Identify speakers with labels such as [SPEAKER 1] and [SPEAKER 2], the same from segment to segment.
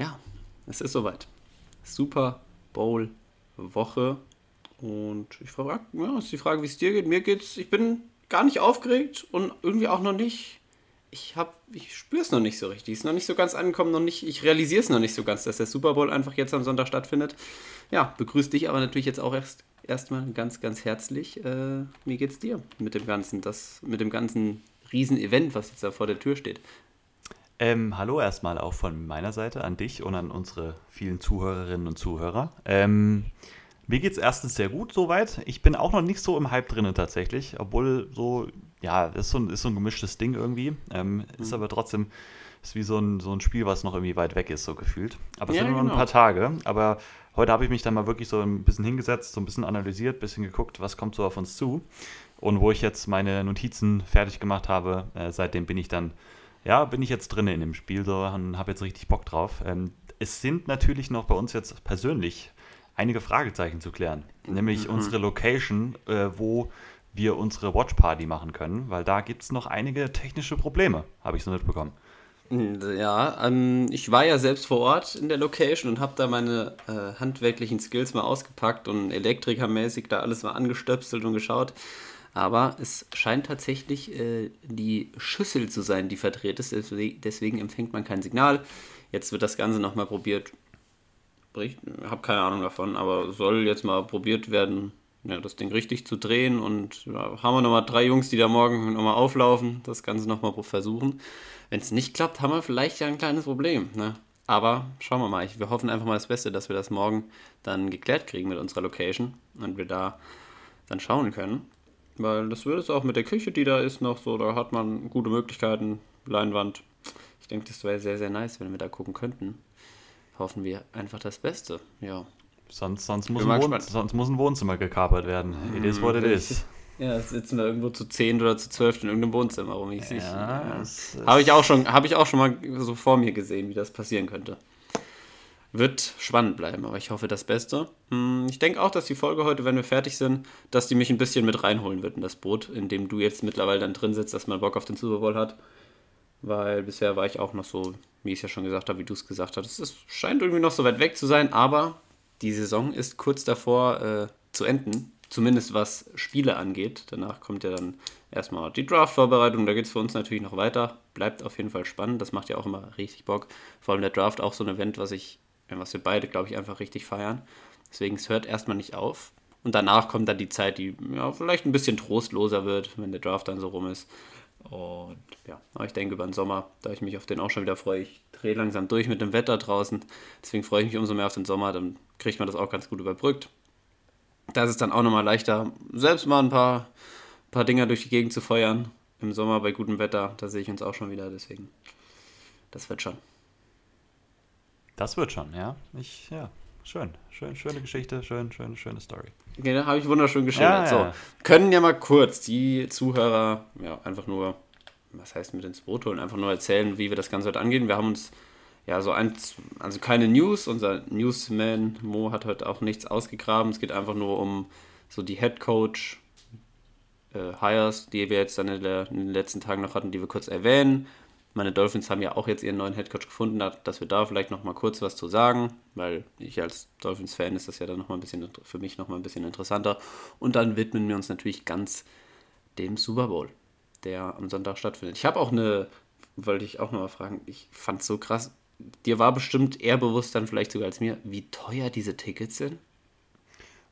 [SPEAKER 1] Ja, es ist soweit. Super Bowl Woche. Und ich frage, ja, ist die Frage, wie es dir geht. Mir geht's, ich bin gar nicht aufgeregt und irgendwie auch noch nicht. Ich habe, ich spüre es noch nicht so richtig. Ist noch nicht so ganz angekommen, noch nicht. Ich realisiere es noch nicht so ganz, dass der Super Bowl einfach jetzt am Sonntag stattfindet. Ja, begrüße dich aber natürlich jetzt auch erst erstmal ganz, ganz herzlich. Äh, wie geht's dir mit dem ganzen, das, mit dem ganzen Riesenevent, was jetzt da vor der Tür steht?
[SPEAKER 2] Ähm, hallo erstmal auch von meiner Seite an dich und an unsere vielen Zuhörerinnen und Zuhörer. Ähm, mir geht es erstens sehr gut soweit. Ich bin auch noch nicht so im Hype drinnen tatsächlich, obwohl so, ja, ist so ein, ist so ein gemischtes Ding irgendwie. Ähm, mhm. Ist aber trotzdem, ist wie so ein, so ein Spiel, was noch irgendwie weit weg ist, so gefühlt. Aber es ja, sind nur genau. ein paar Tage. Aber heute habe ich mich dann mal wirklich so ein bisschen hingesetzt, so ein bisschen analysiert, ein bisschen geguckt, was kommt so auf uns zu. Und wo ich jetzt meine Notizen fertig gemacht habe, äh, seitdem bin ich dann ja, bin ich jetzt drin in dem Spiel so und habe jetzt richtig Bock drauf. Ähm, es sind natürlich noch bei uns jetzt persönlich einige Fragezeichen zu klären. Nämlich mhm. unsere Location, äh, wo wir unsere Watch Party machen können, weil da gibt es noch einige technische Probleme, habe ich so mitbekommen.
[SPEAKER 1] Ja, ähm, ich war ja selbst vor Ort in der Location und habe da meine äh, handwerklichen Skills mal ausgepackt und elektrikermäßig da alles mal angestöpselt und geschaut. Aber es scheint tatsächlich äh, die Schüssel zu sein, die verdreht ist. Deswegen empfängt man kein Signal. Jetzt wird das Ganze nochmal probiert. Ich habe keine Ahnung davon, aber soll jetzt mal probiert werden, ja, das Ding richtig zu drehen. Und ja, haben wir nochmal drei Jungs, die da morgen nochmal auflaufen, das Ganze nochmal versuchen. Wenn es nicht klappt, haben wir vielleicht ja ein kleines Problem. Ne? Aber schauen wir mal. Wir hoffen einfach mal das Beste, dass wir das morgen dann geklärt kriegen mit unserer Location und wir da dann schauen können. Weil das wird es auch mit der Küche, die da ist, noch so. Da hat man gute Möglichkeiten. Leinwand. Ich denke, das wäre sehr, sehr nice, wenn wir da gucken könnten. Hoffen wir einfach das Beste. Ja.
[SPEAKER 2] Sonst, sonst, muss, ein Wohn sonst muss ein Wohnzimmer gekapert werden. Hm, it is what it is.
[SPEAKER 1] Ja, sitzen wir irgendwo zu 10 oder zu 12 in irgendeinem Wohnzimmer rum. Ich ja, Habe ich, auch schon, hab ich auch schon mal so vor mir gesehen, wie das passieren könnte. Wird spannend bleiben, aber ich hoffe das Beste. Hm, ich denke auch, dass die Folge heute, wenn wir fertig sind, dass die mich ein bisschen mit reinholen wird in das Boot, in dem du jetzt mittlerweile dann drin sitzt, dass man Bock auf den Super Bowl hat. Weil bisher war ich auch noch so, wie ich es ja schon gesagt habe, wie du es gesagt hast. Es scheint irgendwie noch so weit weg zu sein, aber die Saison ist kurz davor äh, zu enden. Zumindest was Spiele angeht. Danach kommt ja dann erstmal die Draft-Vorbereitung. Da geht es für uns natürlich noch weiter. Bleibt auf jeden Fall spannend. Das macht ja auch immer richtig Bock. Vor allem der Draft auch so ein Event, was ich was wir beide, glaube ich, einfach richtig feiern. Deswegen, es hört erstmal nicht auf. Und danach kommt dann die Zeit, die ja, vielleicht ein bisschen trostloser wird, wenn der Draft dann so rum ist. Und ja, aber ich denke über den Sommer, da ich mich auf den auch schon wieder freue, ich drehe langsam durch mit dem Wetter draußen. Deswegen freue ich mich umso mehr auf den Sommer, dann kriegt man das auch ganz gut überbrückt. Da ist es dann auch nochmal leichter, selbst mal ein paar, paar Dinger durch die Gegend zu feuern. Im Sommer bei gutem Wetter, da sehe ich uns auch schon wieder, deswegen, das wird schon.
[SPEAKER 2] Das wird schon, ja. Ich, ja, schön. Schön, schöne Geschichte, schön, schön, schöne Story.
[SPEAKER 1] Okay, da habe ich wunderschön geschildert. Ja, ja. So, können ja mal kurz die Zuhörer, ja, einfach nur, was heißt mit ins Boot holen, einfach nur erzählen, wie wir das Ganze heute angehen. Wir haben uns ja so eins, also keine News. Unser Newsman Mo hat heute auch nichts ausgegraben. Es geht einfach nur um so die Head Coach äh, Hires, die wir jetzt dann in, der, in, den letzten Tagen noch hatten, die wir kurz erwähnen. Meine Dolphins haben ja auch jetzt ihren neuen Headcoach gefunden, dass wir da vielleicht noch mal kurz was zu sagen, weil ich als Dolphins-Fan ist das ja dann noch mal ein bisschen für mich noch mal ein bisschen interessanter. Und dann widmen wir uns natürlich ganz dem Super Bowl, der am Sonntag stattfindet. Ich habe auch eine, wollte ich auch noch mal fragen, ich fand es so krass. Dir war bestimmt eher bewusst dann vielleicht sogar als mir, wie teuer diese Tickets sind.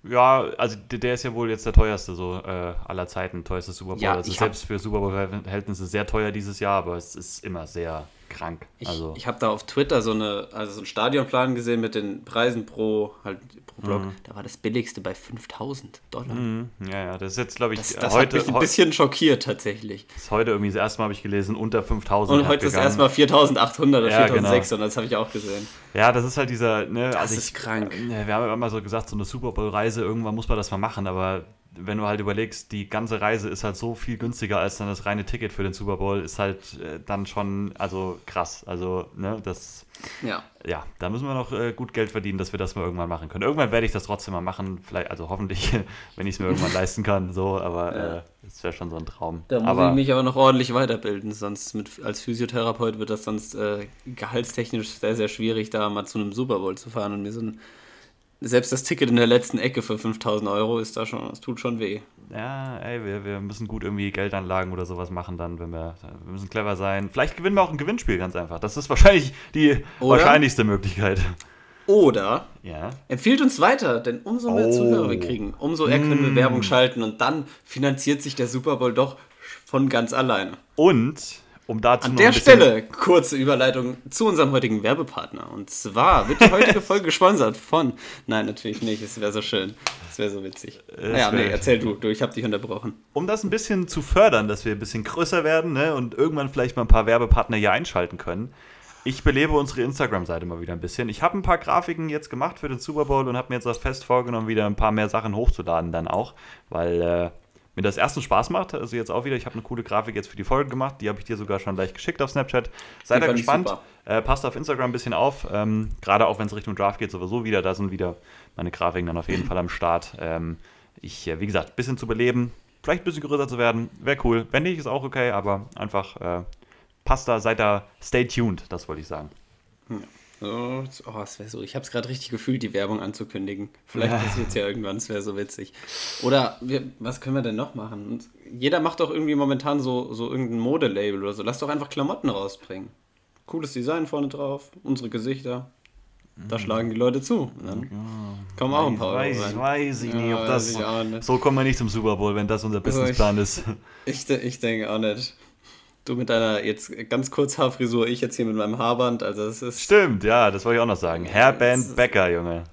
[SPEAKER 2] Ja, also der ist ja wohl jetzt der teuerste so äh, aller Zeiten, teuerste Super Bowl. Ja, also selbst für Super Bowl-Verhältnisse sehr teuer dieses Jahr, aber es ist immer sehr krank.
[SPEAKER 1] Also. Ich, ich habe da auf Twitter so, eine, also so einen Stadionplan gesehen mit den Preisen pro, halt, pro Block. Mhm. Da war das billigste bei 5000 Dollar.
[SPEAKER 2] Mhm. Ja, ja, das ist jetzt, glaube ich,
[SPEAKER 1] das, das heute. Hat mich ein bisschen schockiert tatsächlich.
[SPEAKER 2] Das ist heute irgendwie das erste Mal habe ich gelesen, unter 5000.
[SPEAKER 1] Und heute ist erstmal 4800 oder ja, 4600, genau. das habe ich auch gesehen.
[SPEAKER 2] Ja, das ist halt dieser. Ne,
[SPEAKER 1] das also ist ich, krank.
[SPEAKER 2] wir haben immer so gesagt, so eine Super Bowl-Reise, irgendwann muss man das mal machen, aber wenn du halt überlegst, die ganze Reise ist halt so viel günstiger als dann das reine Ticket für den Super Bowl, ist halt äh, dann schon, also krass. Also, ne, das. Ja. Ja, da müssen wir noch äh, gut Geld verdienen, dass wir das mal irgendwann machen können. Irgendwann werde ich das trotzdem mal machen, vielleicht, also hoffentlich, wenn ich es mir irgendwann leisten kann, so, aber ja. äh, das wäre schon so ein Traum.
[SPEAKER 1] Da muss
[SPEAKER 2] aber,
[SPEAKER 1] ich mich aber noch ordentlich weiterbilden, sonst mit, als Physiotherapeut wird das sonst äh, gehaltstechnisch sehr, sehr schwierig, da mal zu einem Super Bowl zu fahren und mir so ein selbst das Ticket in der letzten Ecke für 5000 Euro ist da schon, das tut schon weh.
[SPEAKER 2] Ja, ey, wir, wir müssen gut irgendwie Geldanlagen oder sowas machen dann, wenn wir, wir müssen clever sein. Vielleicht gewinnen wir auch ein Gewinnspiel, ganz einfach. Das ist wahrscheinlich die oder, wahrscheinlichste Möglichkeit.
[SPEAKER 1] Oder ja. empfiehlt uns weiter, denn umso mehr oh. Zuhörer wir kriegen, umso eher können wir mm. Werbung schalten und dann finanziert sich der Super Bowl doch von ganz alleine.
[SPEAKER 2] Und um dazu
[SPEAKER 1] An der Stelle kurze Überleitung zu unserem heutigen Werbepartner. Und zwar wird die heutige Folge gesponsert von. Nein, natürlich nicht. Es wäre so schön. Es wäre so witzig. naja, nee, erzähl du. du ich habe dich unterbrochen.
[SPEAKER 2] Um das ein bisschen zu fördern, dass wir ein bisschen größer werden ne, und irgendwann vielleicht mal ein paar Werbepartner hier einschalten können. Ich belebe unsere Instagram-Seite mal wieder ein bisschen. Ich habe ein paar Grafiken jetzt gemacht für den Super Bowl und habe mir jetzt das fest vorgenommen, wieder ein paar mehr Sachen hochzuladen dann auch, weil äh, mir das erstens Spaß macht. Also jetzt auch wieder, ich habe eine coole Grafik jetzt für die Folge gemacht. Die habe ich dir sogar schon gleich geschickt auf Snapchat. Seid da gespannt. Äh, passt auf Instagram ein bisschen auf. Ähm, Gerade auch wenn es Richtung Draft geht, sowieso wieder. Da sind wieder meine Grafiken dann auf jeden Fall am Start. Ähm, ich, äh, wie gesagt, ein bisschen zu beleben. Vielleicht ein bisschen größer zu werden. Wäre cool. Wenn nicht, ist auch okay. Aber einfach äh, passt da, seid da, stay tuned. Das wollte ich sagen.
[SPEAKER 1] Ja. Oh, oh es wäre so. Ich habe es gerade richtig gefühlt, die Werbung anzukündigen. Vielleicht ja. passiert es ja irgendwann, es wäre so witzig. Oder wir, was können wir denn noch machen? Jeder macht doch irgendwie momentan so, so irgendein Modelabel oder so. Lass doch einfach Klamotten rausbringen. Cooles Design vorne drauf, unsere Gesichter. Da mhm. schlagen die Leute zu. Dann ja. kommen auch ein paar
[SPEAKER 2] weiß, Euro rein. Weiß ich nicht, ob das. So kommen wir nicht zum Super Bowl, wenn das unser also Businessplan ist.
[SPEAKER 1] Ich, ich denke auch nicht. Du mit deiner jetzt ganz kurz Haarfrisur, ich jetzt hier mit meinem Haarband. Also es ist.
[SPEAKER 2] Stimmt, ja, das wollte ich auch noch sagen. Hairband Becker, Junge.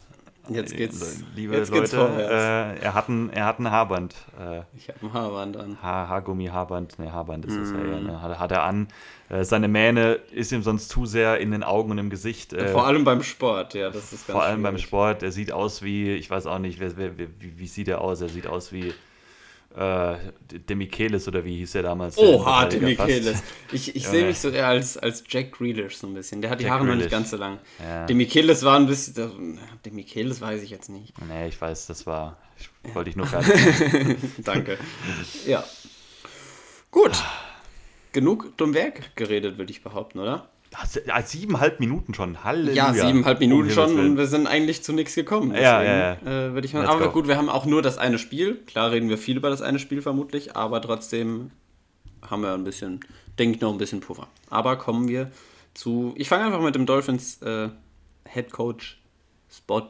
[SPEAKER 1] Jetzt geht's.
[SPEAKER 2] Liebe jetzt Leute, äh, er, hat ein, er hat ein Haarband. Äh,
[SPEAKER 1] ich habe ein Haarband an.
[SPEAKER 2] Haar, Haargummi, Haarband. Ne, Haarband ist es mm. ja eher. Ne? Hat, hat, er an. Äh, seine Mähne ist ihm sonst zu sehr in den Augen und im Gesicht.
[SPEAKER 1] Äh, vor allem beim Sport, ja, das ist
[SPEAKER 2] ganz Vor allem schwierig. beim Sport. Er sieht aus wie, ich weiß auch nicht, wer, wer, wie, wie sieht er aus? Er sieht aus wie äh, Demichelis oder wie hieß er damals?
[SPEAKER 1] Oha, Demichelis. Ich, ich sehe mich so eher als, als Jack Grealish so ein bisschen. Der hat die Jack Haare Grealish. noch nicht ganz so lang. Ja. Demichelis war ein bisschen. Demichelis weiß ich jetzt nicht.
[SPEAKER 2] Nee, ich weiß, das war. Ich, wollte ich nur gerade.
[SPEAKER 1] Danke. ja. Gut. Genug dumm Werk geredet, würde ich behaupten, oder?
[SPEAKER 2] Ja, siebeneinhalb Minuten schon. Halleluja.
[SPEAKER 1] Ja, siebeneinhalb Minuten schon und wir sind eigentlich zu nichts gekommen.
[SPEAKER 2] Deswegen, ja, ja,
[SPEAKER 1] ja. Äh, würde ich mal. aber go. gut, wir haben auch nur das eine Spiel. Klar reden wir viel über das eine Spiel vermutlich, aber trotzdem haben wir ein bisschen, denke ich, noch ein bisschen Puffer. Aber kommen wir zu. Ich fange einfach mit dem Dolphins äh, Head Coach Spot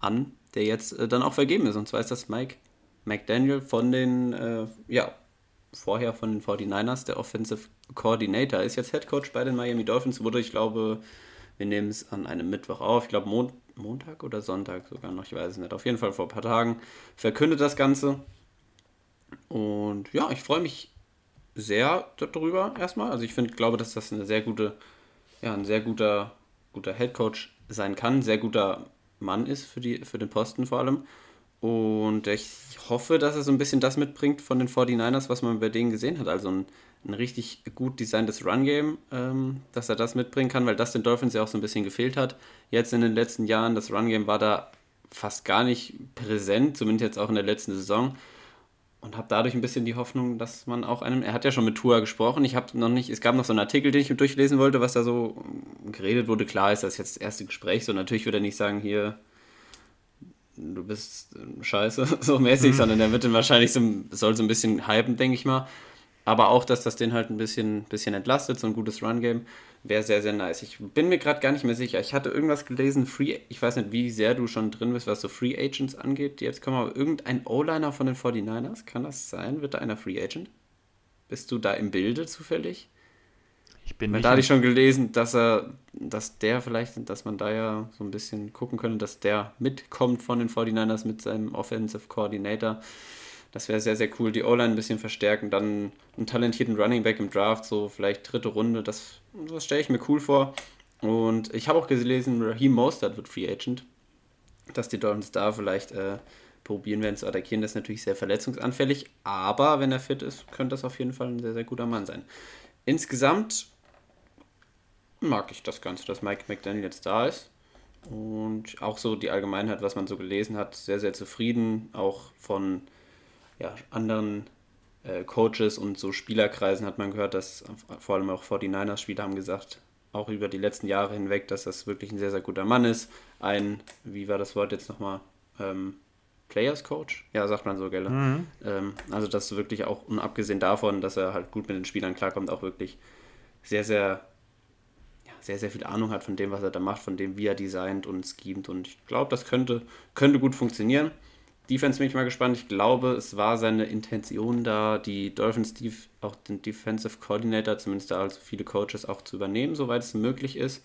[SPEAKER 1] an, der jetzt äh, dann auch vergeben ist. Und zwar ist das Mike McDaniel von den, äh, ja, vorher von den 49ers, der Offensive Coordinator, ist jetzt Head Coach bei den Miami Dolphins, wurde, ich glaube, wir nehmen es an einem Mittwoch auf, ich glaube Mon Montag oder Sonntag sogar noch, ich weiß es nicht, auf jeden Fall vor ein paar Tagen verkündet das Ganze. Und ja, ich freue mich sehr darüber erstmal. Also ich finde, glaube, dass das eine sehr gute, ja, ein sehr guter, guter Head Coach sein kann, sehr guter Mann ist für, die, für den Posten vor allem. Und ich hoffe, dass er so ein bisschen das mitbringt von den 49ers, was man bei denen gesehen hat. Also ein, ein richtig gut designtes Run-Game, ähm, dass er das mitbringen kann, weil das den Dolphins ja auch so ein bisschen gefehlt hat. Jetzt in den letzten Jahren, das Run-Game war da fast gar nicht präsent, zumindest jetzt auch in der letzten Saison. Und habe dadurch ein bisschen die Hoffnung, dass man auch einen. Er hat ja schon mit Tua gesprochen. Ich habe noch nicht. Es gab noch so einen Artikel, den ich durchlesen wollte, was da so geredet wurde. Klar ist das jetzt das erste Gespräch, so natürlich würde er nicht sagen, hier, du bist ähm, scheiße, so mäßig, mhm. sondern der wird dann wahrscheinlich so, soll so ein bisschen hypen, denke ich mal. Aber auch, dass das den halt ein bisschen, bisschen entlastet, so ein gutes Run-Game, wäre sehr, sehr nice. Ich bin mir gerade gar nicht mehr sicher. Ich hatte irgendwas gelesen, Free, ich weiß nicht, wie sehr du schon drin bist, was so Free Agents angeht. Jetzt kommen aber irgendein O-Liner von den 49ers, kann das sein? Wird da einer Free Agent? Bist du da im Bilde zufällig? Ich bin Weil da hatte ich schon gelesen, dass er, dass der vielleicht, dass man da ja so ein bisschen gucken könnte, dass der mitkommt von den 49ers mit seinem Offensive Coordinator. Das wäre sehr, sehr cool. Die O-Line ein bisschen verstärken, dann einen talentierten Running Back im Draft, so vielleicht dritte Runde. Das, das stelle ich mir cool vor. Und ich habe auch gelesen, Raheem Mostert wird Free Agent. Dass die Dolphins da vielleicht äh, probieren werden zu attackieren. Das ist natürlich sehr verletzungsanfällig, aber wenn er fit ist, könnte das auf jeden Fall ein sehr, sehr guter Mann sein. Insgesamt mag ich das Ganze, dass Mike McDaniel jetzt da ist. Und auch so die Allgemeinheit, was man so gelesen hat, sehr, sehr zufrieden. Auch von ja, anderen äh, Coaches und so Spielerkreisen hat man gehört, dass vor allem auch 49ers-Spieler haben gesagt, auch über die letzten Jahre hinweg, dass das wirklich ein sehr, sehr guter Mann ist. Ein, wie war das Wort jetzt nochmal? Ähm, Players Coach? Ja, sagt man so, gell? Mhm. Ähm, also, das wirklich auch, und abgesehen davon, dass er halt gut mit den Spielern klarkommt, auch wirklich sehr, sehr sehr, sehr viel Ahnung hat von dem, was er da macht, von dem, wie er designt und schemt. Und ich glaube, das könnte, könnte gut funktionieren. Defense bin ich mal gespannt. Ich glaube, es war seine Intention da, die Dolphins auch den Defensive Coordinator, zumindest da also viele Coaches auch zu übernehmen, soweit es möglich ist.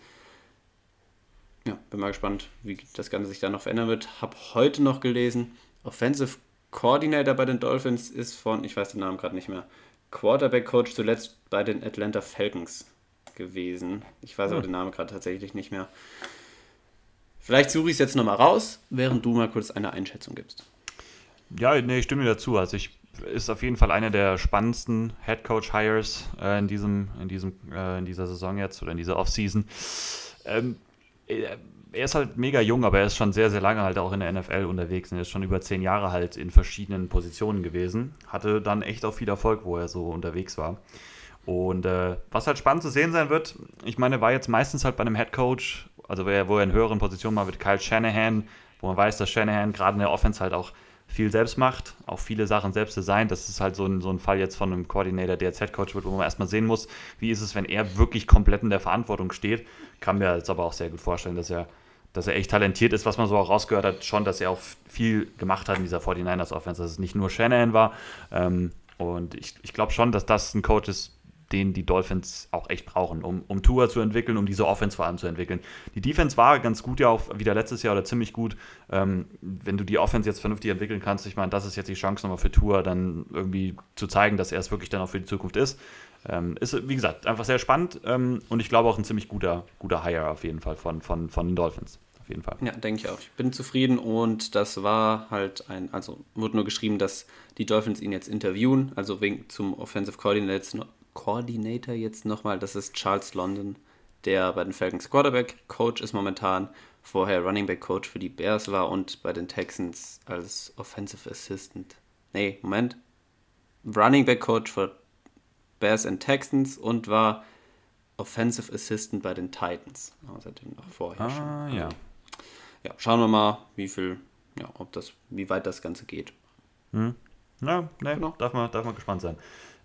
[SPEAKER 1] Ja, bin mal gespannt, wie das Ganze sich dann noch verändern wird. Habe heute noch gelesen, Offensive Coordinator bei den Dolphins ist von, ich weiß den Namen gerade nicht mehr, Quarterback Coach zuletzt bei den Atlanta Falcons gewesen. Ich weiß aber hm. den Namen gerade tatsächlich nicht mehr. Vielleicht suche ich es jetzt nochmal raus, während du mal kurz eine Einschätzung gibst.
[SPEAKER 2] Ja, nee, ich stimme dir dazu. Also ich ist auf jeden Fall einer der spannendsten Head Coach Hires äh, in diesem, in diesem, äh, in dieser Saison jetzt oder in dieser Offseason. Ähm, er ist halt mega jung, aber er ist schon sehr, sehr lange halt auch in der NFL unterwegs und er ist schon über zehn Jahre halt in verschiedenen Positionen gewesen. Hatte dann echt auch viel Erfolg, wo er so unterwegs war. Und äh, was halt spannend zu sehen sein wird, ich meine, war jetzt meistens halt bei einem Head Coach, also wer, wo er in höheren Positionen war, mit Kyle Shanahan, wo man weiß, dass Shanahan gerade in der Offense halt auch viel selbst macht, auch viele Sachen selbst designt. Das ist halt so ein, so ein Fall jetzt von einem Coordinator, der jetzt Head Coach wird, wo man erstmal sehen muss, wie ist es, wenn er wirklich komplett in der Verantwortung steht. Kann mir jetzt aber auch sehr gut vorstellen, dass er, dass er echt talentiert ist, was man so auch rausgehört hat, schon, dass er auch viel gemacht hat in dieser 49ers Offense, dass es nicht nur Shanahan war. Ähm, und ich, ich glaube schon, dass das ein Coach ist, den die Dolphins auch echt brauchen, um, um Tour zu entwickeln, um diese Offense vor allem zu entwickeln. Die Defense war ganz gut ja auch wieder letztes Jahr oder ziemlich gut. Ähm, wenn du die Offense jetzt vernünftig entwickeln kannst, ich meine, das ist jetzt die Chance nochmal für Tour, dann irgendwie zu zeigen, dass er es wirklich dann auch für die Zukunft ist. Ähm, ist, wie gesagt, einfach sehr spannend ähm, und ich glaube auch ein ziemlich guter, guter Hire auf jeden Fall von, von, von den Dolphins. Auf jeden Fall.
[SPEAKER 1] Ja, denke ich auch. Ich bin zufrieden und das war halt ein, also wurde nur geschrieben, dass die Dolphins ihn jetzt interviewen, also wegen zum Offensive Coordinator Coordinator jetzt nochmal, das ist Charles London, der bei den Falcons Quarterback Coach ist momentan, vorher Running Back Coach für die Bears war und bei den Texans als Offensive Assistant. Nee, Moment. Running Back Coach für Bears and Texans und war Offensive Assistant bei den Titans. Außerdem noch vorher ah,
[SPEAKER 2] schon. Ja.
[SPEAKER 1] ja, schauen wir mal, wie viel, ja, ob das, wie weit das Ganze geht.
[SPEAKER 2] Hm. Ja, nee, genau. darf, man, darf man gespannt sein.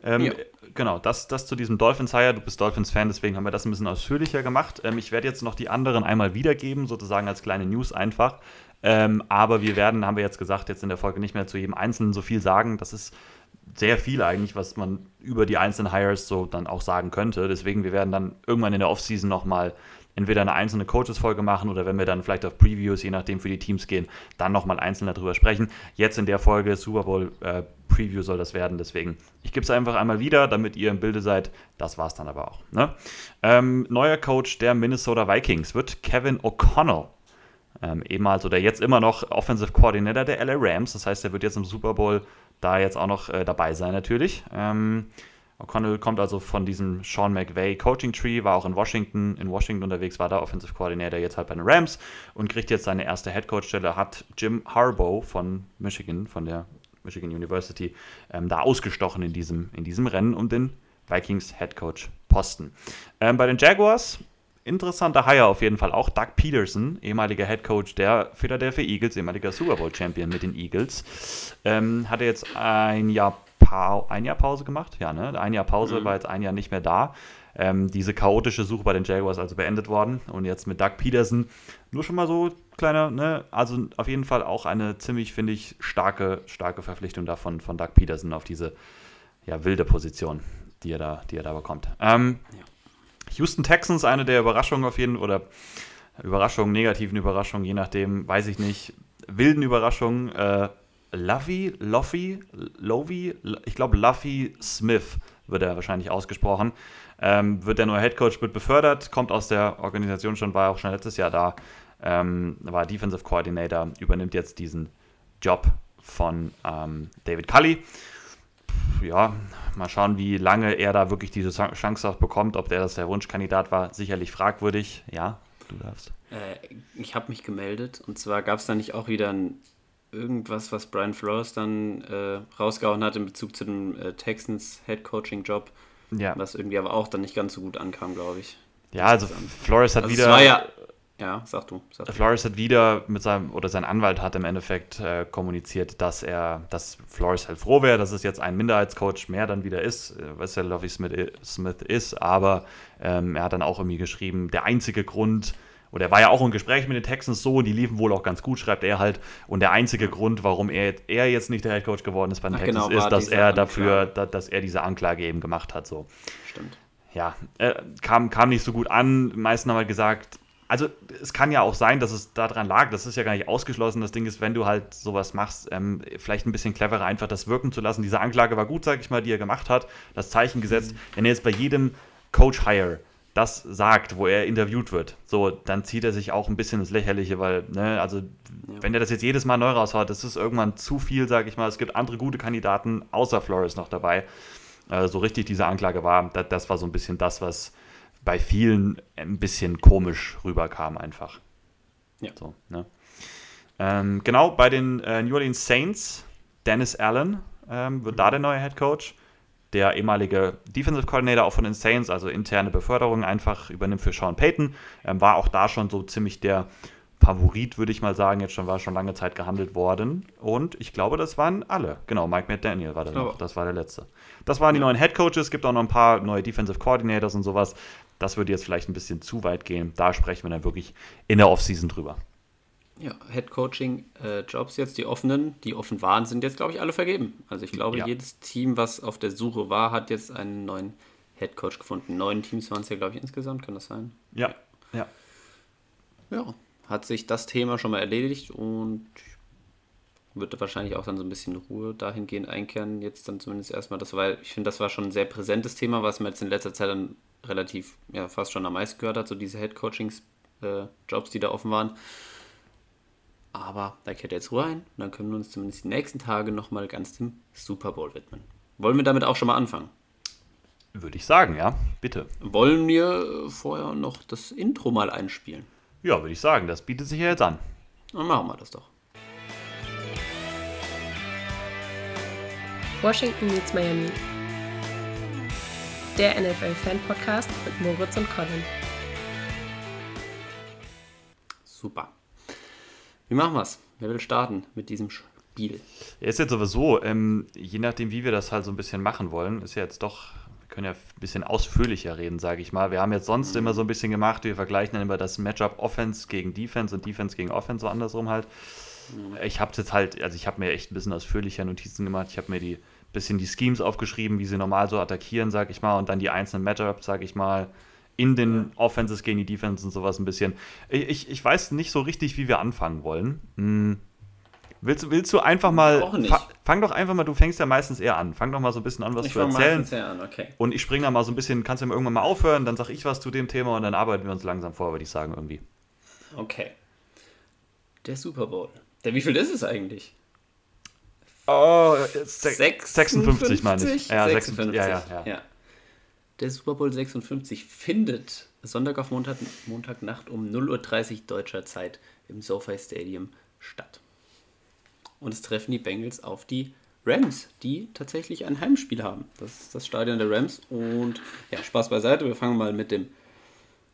[SPEAKER 2] Ähm, ja. Genau, das, das zu diesem Dolphins Hire. Du bist Dolphins-Fan, deswegen haben wir das ein bisschen ausführlicher gemacht. Ähm, ich werde jetzt noch die anderen einmal wiedergeben, sozusagen als kleine News einfach. Ähm, aber wir werden, haben wir jetzt gesagt, jetzt in der Folge nicht mehr zu jedem Einzelnen so viel sagen. Das ist sehr viel eigentlich, was man über die einzelnen Hires so dann auch sagen könnte. Deswegen, wir werden dann irgendwann in der Offseason nochmal entweder eine einzelne Coaches-Folge machen oder wenn wir dann vielleicht auf Previews, je nachdem für die Teams gehen, dann nochmal einzeln darüber sprechen. Jetzt in der Folge Super Bowl äh, Preview soll das werden, deswegen ich gebe es einfach einmal wieder, damit ihr im Bilde seid. Das war es dann aber auch. Ne? Ähm, neuer Coach der Minnesota Vikings wird Kevin O'Connell. Ähm, ehemals oder jetzt immer noch Offensive Coordinator der LA Rams. Das heißt, er wird jetzt im Super Bowl da jetzt auch noch äh, dabei sein natürlich. Ähm, O'Connell kommt also von diesem Sean McVay Coaching Tree, war auch in Washington, in Washington unterwegs, war da Offensive Coordinator, jetzt halt bei den Rams und kriegt jetzt seine erste Head Coach Stelle, hat Jim Harbaugh von Michigan, von der Michigan University, ähm, da ausgestochen in diesem, in diesem Rennen um den Vikings Head Coach Posten. Ähm, bei den Jaguars interessanter Hire auf jeden Fall auch. Doug Peterson, ehemaliger Head Coach der Philadelphia Eagles, ehemaliger Super Bowl Champion mit den Eagles, ähm, hatte jetzt ein Jahr pa ein Jahr Pause gemacht. Ja, ne? Ein Jahr Pause, mhm. war jetzt ein Jahr nicht mehr da. Ähm, diese chaotische Suche bei den Jaguars also beendet worden. Und jetzt mit Doug Peterson nur schon mal so kleiner, ne? Also auf jeden Fall auch eine ziemlich, finde ich, starke, starke Verpflichtung davon von Doug Peterson auf diese ja, wilde Position, die er da, die er da bekommt. Ähm, ja. Houston Texans, eine der Überraschungen auf jeden Fall, oder Überraschungen, negativen Überraschungen, je nachdem, weiß ich nicht, wilden Überraschungen. Äh, Luffy, Luffy, Lovey, ich glaube Luffy Smith wird er wahrscheinlich ausgesprochen. Ähm, wird der neue Headcoach, wird befördert, kommt aus der Organisation schon, war auch schon letztes Jahr da, ähm, war Defensive Coordinator, übernimmt jetzt diesen Job von ähm, David Cully. Ja, mal schauen, wie lange er da wirklich diese Chance auch bekommt. Ob der das der Wunschkandidat war, sicherlich fragwürdig. Ja, du darfst.
[SPEAKER 1] Äh, ich habe mich gemeldet und zwar gab es da nicht auch wieder ein, irgendwas, was Brian Flores dann äh, rausgehauen hat in Bezug zu dem äh, Texans Head Coaching Job, ja. was irgendwie aber auch dann nicht ganz so gut ankam, glaube ich.
[SPEAKER 2] Ja, also Flores hat also wieder.
[SPEAKER 1] Ja, ja, sag du. Sag
[SPEAKER 2] Flores hat wieder mit seinem, oder sein Anwalt hat im Endeffekt äh, kommuniziert, dass er, dass Flores halt froh wäre, dass es jetzt ein Minderheitscoach mehr dann wieder ist, was ja Lovie Smith, Smith ist, aber ähm, er hat dann auch irgendwie geschrieben, der einzige Grund, oder er war ja auch im Gespräch mit den Texans so, und die liefen wohl auch ganz gut, schreibt er halt. Und der einzige Grund, warum er, er jetzt nicht der Headcoach geworden ist bei den Ach, Texans, genau, ist, dass er dafür, da, dass er diese Anklage eben gemacht hat. So.
[SPEAKER 1] Stimmt.
[SPEAKER 2] Ja, äh, kam, kam nicht so gut an. Die meisten haben halt gesagt, also es kann ja auch sein, dass es daran lag, das ist ja gar nicht ausgeschlossen. Das Ding ist, wenn du halt sowas machst, ähm, vielleicht ein bisschen cleverer einfach das wirken zu lassen. Diese Anklage war gut, sag ich mal, die er gemacht hat, das Zeichen gesetzt. Mhm. Wenn er jetzt bei jedem Coach-Hire das sagt, wo er interviewt wird, so, dann zieht er sich auch ein bisschen ins Lächerliche, weil, ne, also, ja. wenn er das jetzt jedes Mal neu raushaut, das ist irgendwann zu viel, sag ich mal. Es gibt andere gute Kandidaten, außer Flores noch dabei. Äh, so richtig diese Anklage war, das, das war so ein bisschen das, was bei vielen ein bisschen komisch rüberkam einfach.
[SPEAKER 1] Ja.
[SPEAKER 2] So, ne? ähm, genau, bei den äh, New Orleans Saints, Dennis Allen ähm, wird mhm. da der neue Head Coach. Der ehemalige Defensive Coordinator auch von den Saints, also interne Beförderung, einfach übernimmt für Sean Payton. Ähm, war auch da schon so ziemlich der Favorit, würde ich mal sagen. Jetzt schon war schon lange Zeit gehandelt worden. Und ich glaube, das waren alle. Genau, Mike McDaniel war da noch. Das war der letzte. Das waren die neuen Head Coaches. Es gibt auch noch ein paar neue Defensive Coordinators und sowas. Das würde jetzt vielleicht ein bisschen zu weit gehen. Da sprechen wir dann wirklich in der Offseason drüber.
[SPEAKER 1] Ja, Head Coaching äh, Jobs jetzt, die offenen, die offen waren, sind jetzt, glaube ich, alle vergeben. Also ich glaube, ja. jedes Team, was auf der Suche war, hat jetzt einen neuen Head Coach gefunden. Neun Teams waren es ja, glaube ich, insgesamt, kann das sein?
[SPEAKER 2] Ja, ja.
[SPEAKER 1] Ja, hat sich das Thema schon mal erledigt und wird wahrscheinlich auch dann so ein bisschen Ruhe dahingehend einkehren. Jetzt dann zumindest erstmal das, weil ich finde, das war schon ein sehr präsentes Thema, was man jetzt in letzter Zeit dann relativ, ja, fast schon am meisten gehört hat, so diese Head-Coachings-Jobs, äh, die da offen waren. Aber da kehrt jetzt Ruhe ein und dann können wir uns zumindest die nächsten Tage nochmal ganz dem Super Bowl widmen. Wollen wir damit auch schon mal anfangen?
[SPEAKER 2] Würde ich sagen, ja, bitte.
[SPEAKER 1] Wollen wir vorher noch das Intro mal einspielen?
[SPEAKER 2] Ja, würde ich sagen, das bietet sich ja jetzt an.
[SPEAKER 1] Dann machen wir das doch.
[SPEAKER 3] Washington meets Miami der NFL-Fan-Podcast mit Moritz und Colin.
[SPEAKER 1] Super. Wie machen wir es? Wer will starten mit diesem Spiel?
[SPEAKER 2] Ja, ist jetzt sowieso, ähm, je nachdem, wie wir das halt so ein bisschen machen wollen, ist ja jetzt doch, wir können ja ein bisschen ausführlicher reden, sage ich mal. Wir haben jetzt sonst mhm. immer so ein bisschen gemacht, wir vergleichen dann immer das Matchup Offense gegen Defense und Defense gegen Offense, so andersrum halt. Mhm. Ich habe jetzt halt, also ich habe mir echt ein bisschen ausführlicher Notizen gemacht. Ich habe mir die bisschen die Schemes aufgeschrieben, wie sie normal so attackieren, sag ich mal, und dann die einzelnen Matchups, sag ich mal, in den Offenses gegen die Defense und sowas ein bisschen. Ich, ich weiß nicht so richtig, wie wir anfangen wollen. Hm. Willst, willst du einfach mal. Fa fang doch einfach mal, du fängst ja meistens eher an. Fang doch mal so ein bisschen an, was ich zu erzählen. Meistens eher an, okay. Und ich springe da mal so ein bisschen, kannst du mir irgendwann mal aufhören, dann sag ich was zu dem Thema und dann arbeiten wir uns langsam vor, würde ich sagen, irgendwie.
[SPEAKER 1] Okay. Der Super Bowl. Der wie viel ist es eigentlich?
[SPEAKER 2] Oh, 56, 56 meine ich.
[SPEAKER 1] Ja, 56. Ja, ja, ja, ja. Der Super Bowl 56 findet Sonntag auf Montag, Montagnacht um 0.30 Uhr deutscher Zeit im SoFi Stadium statt. Und es treffen die Bengals auf die Rams, die tatsächlich ein Heimspiel haben. Das ist das Stadion der Rams. Und ja, Spaß beiseite. Wir fangen mal mit dem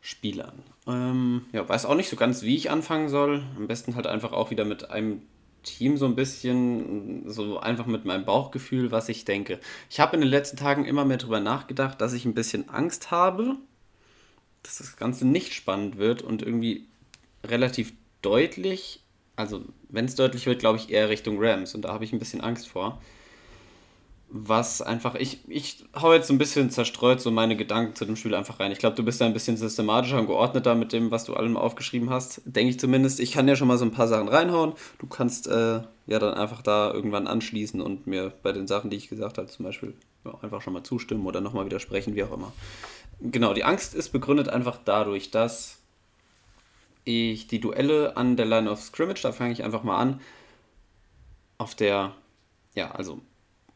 [SPEAKER 1] Spiel an. Ähm, ja, weiß auch nicht so ganz, wie ich anfangen soll. Am besten halt einfach auch wieder mit einem Team so ein bisschen so einfach mit meinem Bauchgefühl, was ich denke. Ich habe in den letzten Tagen immer mehr darüber nachgedacht, dass ich ein bisschen Angst habe, dass das Ganze nicht spannend wird und irgendwie relativ deutlich, also wenn es deutlich wird, glaube ich eher Richtung Rams und da habe ich ein bisschen Angst vor was einfach, ich, ich hau jetzt so ein bisschen zerstreut so meine Gedanken zu dem Spiel einfach rein. Ich glaube, du bist da ein bisschen systematischer und geordneter mit dem, was du allem aufgeschrieben hast. Denke ich zumindest. Ich kann ja schon mal so ein paar Sachen reinhauen. Du kannst äh, ja dann einfach da irgendwann anschließen und mir bei den Sachen, die ich gesagt habe, zum Beispiel ja, einfach schon mal zustimmen oder nochmal widersprechen, wie auch immer. Genau, die Angst ist begründet einfach dadurch, dass ich die Duelle an der Line of Scrimmage, da fange ich einfach mal an, auf der, ja, also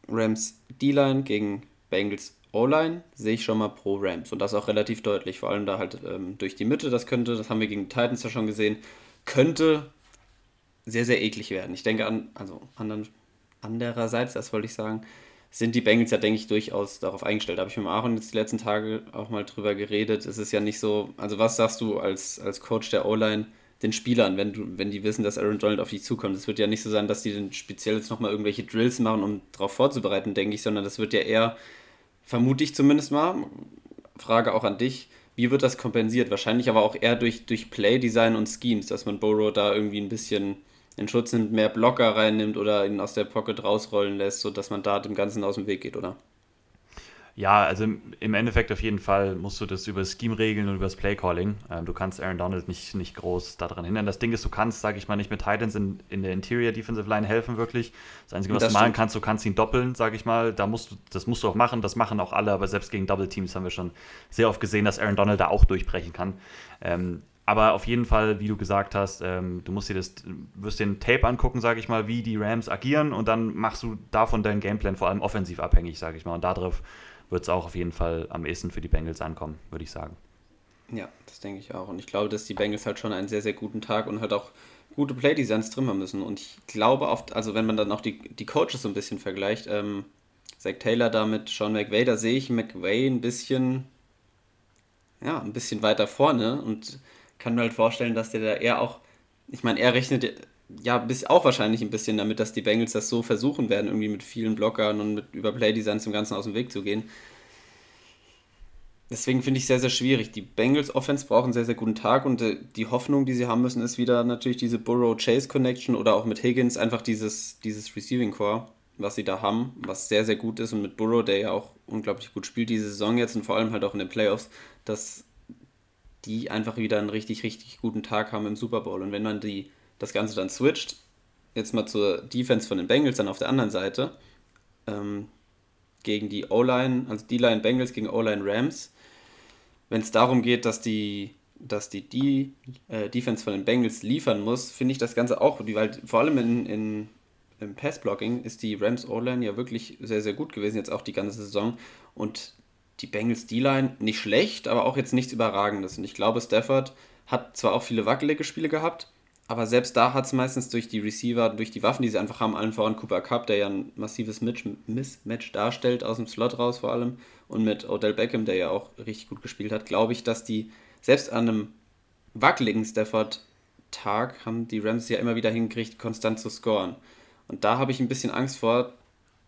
[SPEAKER 1] Rams D-Line gegen Bengals O-Line sehe ich schon mal pro Rams und das auch relativ deutlich, vor allem da halt ähm, durch die Mitte, das könnte, das haben wir gegen die Titans ja schon gesehen, könnte sehr, sehr eklig werden. Ich denke an, also anderen, andererseits, das wollte ich sagen, sind die Bengals ja, denke ich, durchaus darauf eingestellt. Da habe ich mit Aaron jetzt die letzten Tage auch mal drüber geredet. Es ist ja nicht so, also was sagst du als, als Coach der O-Line den Spielern, wenn du, wenn die wissen, dass Aaron Donald auf dich zukommt? Es wird ja nicht so sein, dass die dann speziell jetzt nochmal irgendwelche Drills machen, um darauf vorzubereiten, denke ich, sondern das wird ja eher, vermute ich zumindest mal, Frage auch an dich, wie wird das kompensiert? Wahrscheinlich aber auch eher durch, durch Play-Design und Schemes, dass man Burrow da irgendwie ein bisschen in Schutz nimmt, mehr Blocker reinnimmt oder ihn aus der Pocket rausrollen lässt, sodass man da dem Ganzen aus dem Weg geht, oder?
[SPEAKER 2] Ja, also im Endeffekt auf jeden Fall musst du das über das Scheme regeln und über das Playcalling. Ähm, du kannst Aaron Donald nicht, nicht groß daran hindern. Das Ding ist, du kannst, sage ich mal, nicht mit Titans in, in der Interior Defensive Line helfen, wirklich. Das Einzige, was das du machen kannst, du kannst ihn doppeln, sage ich mal. Da musst du, das musst du auch machen, das machen auch alle, aber selbst gegen Double Teams haben wir schon sehr oft gesehen, dass Aaron Donald da auch durchbrechen kann. Ähm, aber auf jeden Fall, wie du gesagt hast, ähm, du musst dir das, wirst den Tape angucken, sage ich mal, wie die Rams agieren und dann machst du davon deinen Gameplan vor allem offensiv abhängig, sage ich mal. Und darauf wird es auch auf jeden Fall am ehesten für die Bengals ankommen, würde ich sagen.
[SPEAKER 1] Ja, das denke ich auch. Und ich glaube, dass die Bengals halt schon einen sehr, sehr guten Tag und halt auch gute Playdesigns drin haben müssen. Und ich glaube oft, also wenn man dann auch die, die Coaches so ein bisschen vergleicht, ähm, Zach Taylor da mit Sean McVay, da sehe ich McVay ein bisschen, ja, ein bisschen weiter vorne und kann mir halt vorstellen, dass der da eher auch, ich meine, er rechnet ja bis auch wahrscheinlich ein bisschen damit, dass die Bengals das so versuchen werden, irgendwie mit vielen Blockern und mit über Playdesigns zum Ganzen aus dem Weg zu gehen. Deswegen finde ich es sehr, sehr schwierig. Die Bengals Offense brauchen einen sehr, sehr guten Tag und äh, die Hoffnung, die sie haben müssen, ist wieder natürlich diese Burrow-Chase-Connection oder auch mit Higgins einfach dieses, dieses Receiving Core, was sie da haben, was sehr, sehr gut ist und mit Burrow, der ja auch unglaublich gut spielt diese Saison jetzt und vor allem halt auch in den Playoffs, dass die einfach wieder einen richtig, richtig guten Tag haben im Super Bowl. Und wenn man die, das Ganze dann switcht, jetzt mal zur Defense von den Bengals dann auf der anderen Seite, ähm, gegen die O-Line, also D-Line Bengals gegen O-Line Rams, wenn es darum geht, dass die, dass die, die äh, Defense von den Bengals liefern muss, finde ich das Ganze auch, weil vor allem in, in, im Pass-Blocking ist die Rams O-Line ja wirklich sehr, sehr gut gewesen, jetzt auch die ganze Saison. Und die Bengals D-Line nicht schlecht, aber auch jetzt nichts Überragendes. Und ich glaube, Stafford hat zwar auch viele wackelige Spiele gehabt, aber selbst da hat es meistens durch die Receiver, durch die Waffen, die sie einfach haben, allen voran Cooper Cup, der ja ein massives Mismatch darstellt, aus dem Slot raus vor allem, und mit Odell Beckham, der ja auch richtig gut gespielt hat, glaube ich, dass die selbst an einem wackeligen Stafford-Tag haben die Rams ja immer wieder hingekriegt, konstant zu scoren. Und da habe ich ein bisschen Angst vor,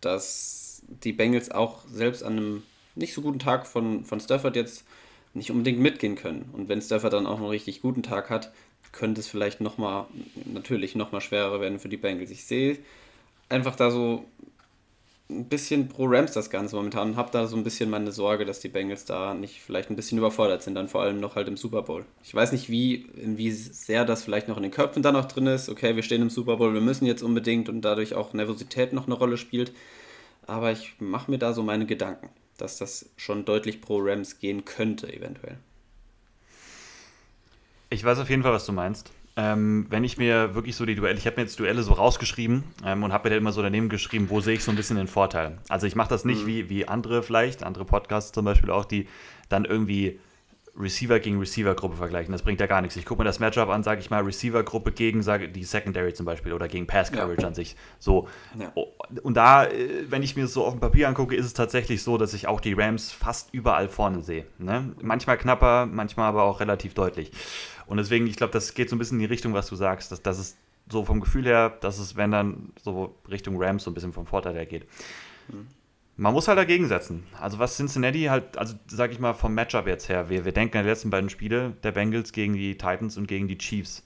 [SPEAKER 1] dass die Bengals auch selbst an einem nicht so guten Tag von, von Stafford jetzt nicht unbedingt mitgehen können. Und wenn Stafford dann auch einen richtig guten Tag hat, könnte es vielleicht nochmal, natürlich nochmal schwerer werden für die Bengals. Ich sehe einfach da so ein bisschen pro Rams das Ganze momentan und habe da so ein bisschen meine Sorge, dass die Bengals da nicht vielleicht ein bisschen überfordert sind, dann vor allem noch halt im Super Bowl. Ich weiß nicht, wie, wie sehr das vielleicht noch in den Köpfen da noch drin ist. Okay, wir stehen im Super Bowl, wir müssen jetzt unbedingt und dadurch auch Nervosität noch eine Rolle spielt. Aber ich mache mir da so meine Gedanken dass das schon deutlich pro Rams gehen könnte, eventuell.
[SPEAKER 2] Ich weiß auf jeden Fall, was du meinst. Ähm, wenn ich mir wirklich so die Duelle, ich habe mir jetzt Duelle so rausgeschrieben ähm, und habe mir dann immer so daneben geschrieben, wo sehe ich so ein bisschen den Vorteil. Also ich mache das nicht mhm. wie, wie andere vielleicht, andere Podcasts zum Beispiel auch, die dann irgendwie Receiver gegen Receiver-Gruppe vergleichen. Das bringt ja gar nichts. Ich gucke mir das Matchup an, sage ich mal, Receiver-Gruppe gegen sage, die Secondary zum Beispiel oder gegen Pass-Coverage ja. an sich. So. Ja. Und da, äh, wenn ich mir das so auf dem Papier angucke, ist es tatsächlich so, dass ich auch die Rams fast überall vorne sehe. Ne? Manchmal knapper, manchmal aber auch relativ deutlich. Und deswegen, ich glaube, das geht so ein bisschen in die Richtung, was du sagst, dass, dass es so vom Gefühl her, dass es, wenn dann so Richtung Rams so ein bisschen vom Vorteil her geht. Mhm. Man muss halt dagegen setzen. Also was Cincinnati halt, also sag ich mal vom Matchup jetzt her, wir, wir denken an die letzten beiden Spiele der Bengals gegen die Titans und gegen die Chiefs.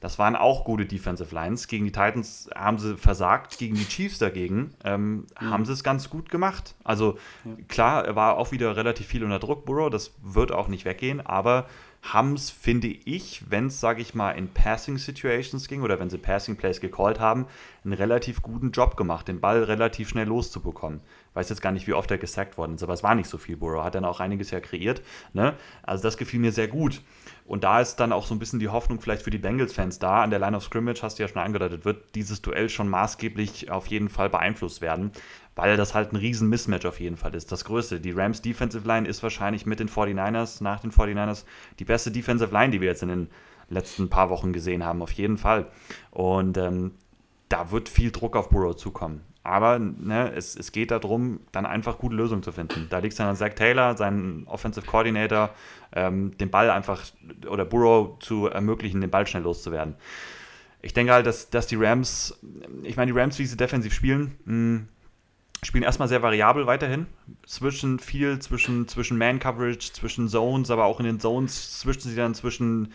[SPEAKER 2] Das waren auch gute Defensive Lines. Gegen die Titans haben sie versagt, gegen die Chiefs dagegen ähm, mhm. haben sie es ganz gut gemacht. Also ja. klar, er war auch wieder relativ viel unter Druck, Burrow, das wird auch nicht weggehen, aber haben es, finde ich, wenn es, sage ich mal, in Passing Situations ging oder wenn sie Passing Plays gecallt haben, einen relativ guten Job gemacht, den Ball relativ schnell loszubekommen. Weiß jetzt gar nicht, wie oft er gesackt worden ist, aber es war nicht so viel. Burrow hat dann auch einiges ja kreiert. Ne? Also das gefiel mir sehr gut. Und da ist dann auch so ein bisschen die Hoffnung vielleicht für die Bengals-Fans da. An der Line of Scrimmage, hast du ja schon angedeutet, wird dieses Duell schon maßgeblich auf jeden Fall beeinflusst werden, weil das halt ein riesen Mismatch auf jeden Fall ist. Das größte. Die Rams Defensive Line ist wahrscheinlich mit den 49ers, nach den 49ers, die beste Defensive Line, die wir jetzt in den letzten paar Wochen gesehen haben, auf jeden Fall. Und ähm, da wird viel Druck auf Burrow zukommen. Aber ne, es, es geht darum, dann einfach gute Lösungen zu finden. Da liegt es dann an Zach Taylor, seinen Offensive Coordinator, ähm, den Ball einfach oder Burrow zu ermöglichen, den Ball schnell loszuwerden. Ich denke halt, dass, dass die Rams, ich meine, die Rams, wie sie defensiv spielen, mh, hm, spielen erstmal sehr variabel weiterhin. Zwischen viel, zwischen, zwischen Man-Coverage, zwischen Zones, aber auch in den Zones zwischen sie dann zwischen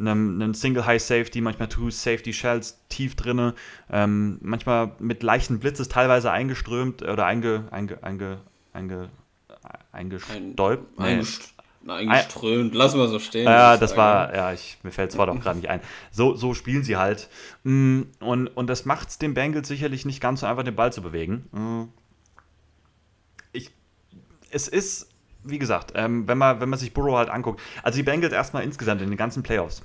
[SPEAKER 2] einem, einem Single High Safety, manchmal Two Safety Shells tief drinne, ähm, manchmal mit leichten Blitzes teilweise eingeströmt oder einge, einge, einge, einge, eingestäubt.
[SPEAKER 1] Ein, nee. eingeströmt, lassen wir so stehen.
[SPEAKER 2] Ja, das war, ja, ich, mir fällt es Wort auch gerade nicht ein. So, so spielen sie halt. Mm, und, und das macht es den Bengals sicherlich nicht ganz so einfach, den Ball zu bewegen. Mm. Ich, es ist wie gesagt, ähm, wenn, man, wenn man sich Burrow halt anguckt, also die Bengals erstmal insgesamt in den ganzen Playoffs,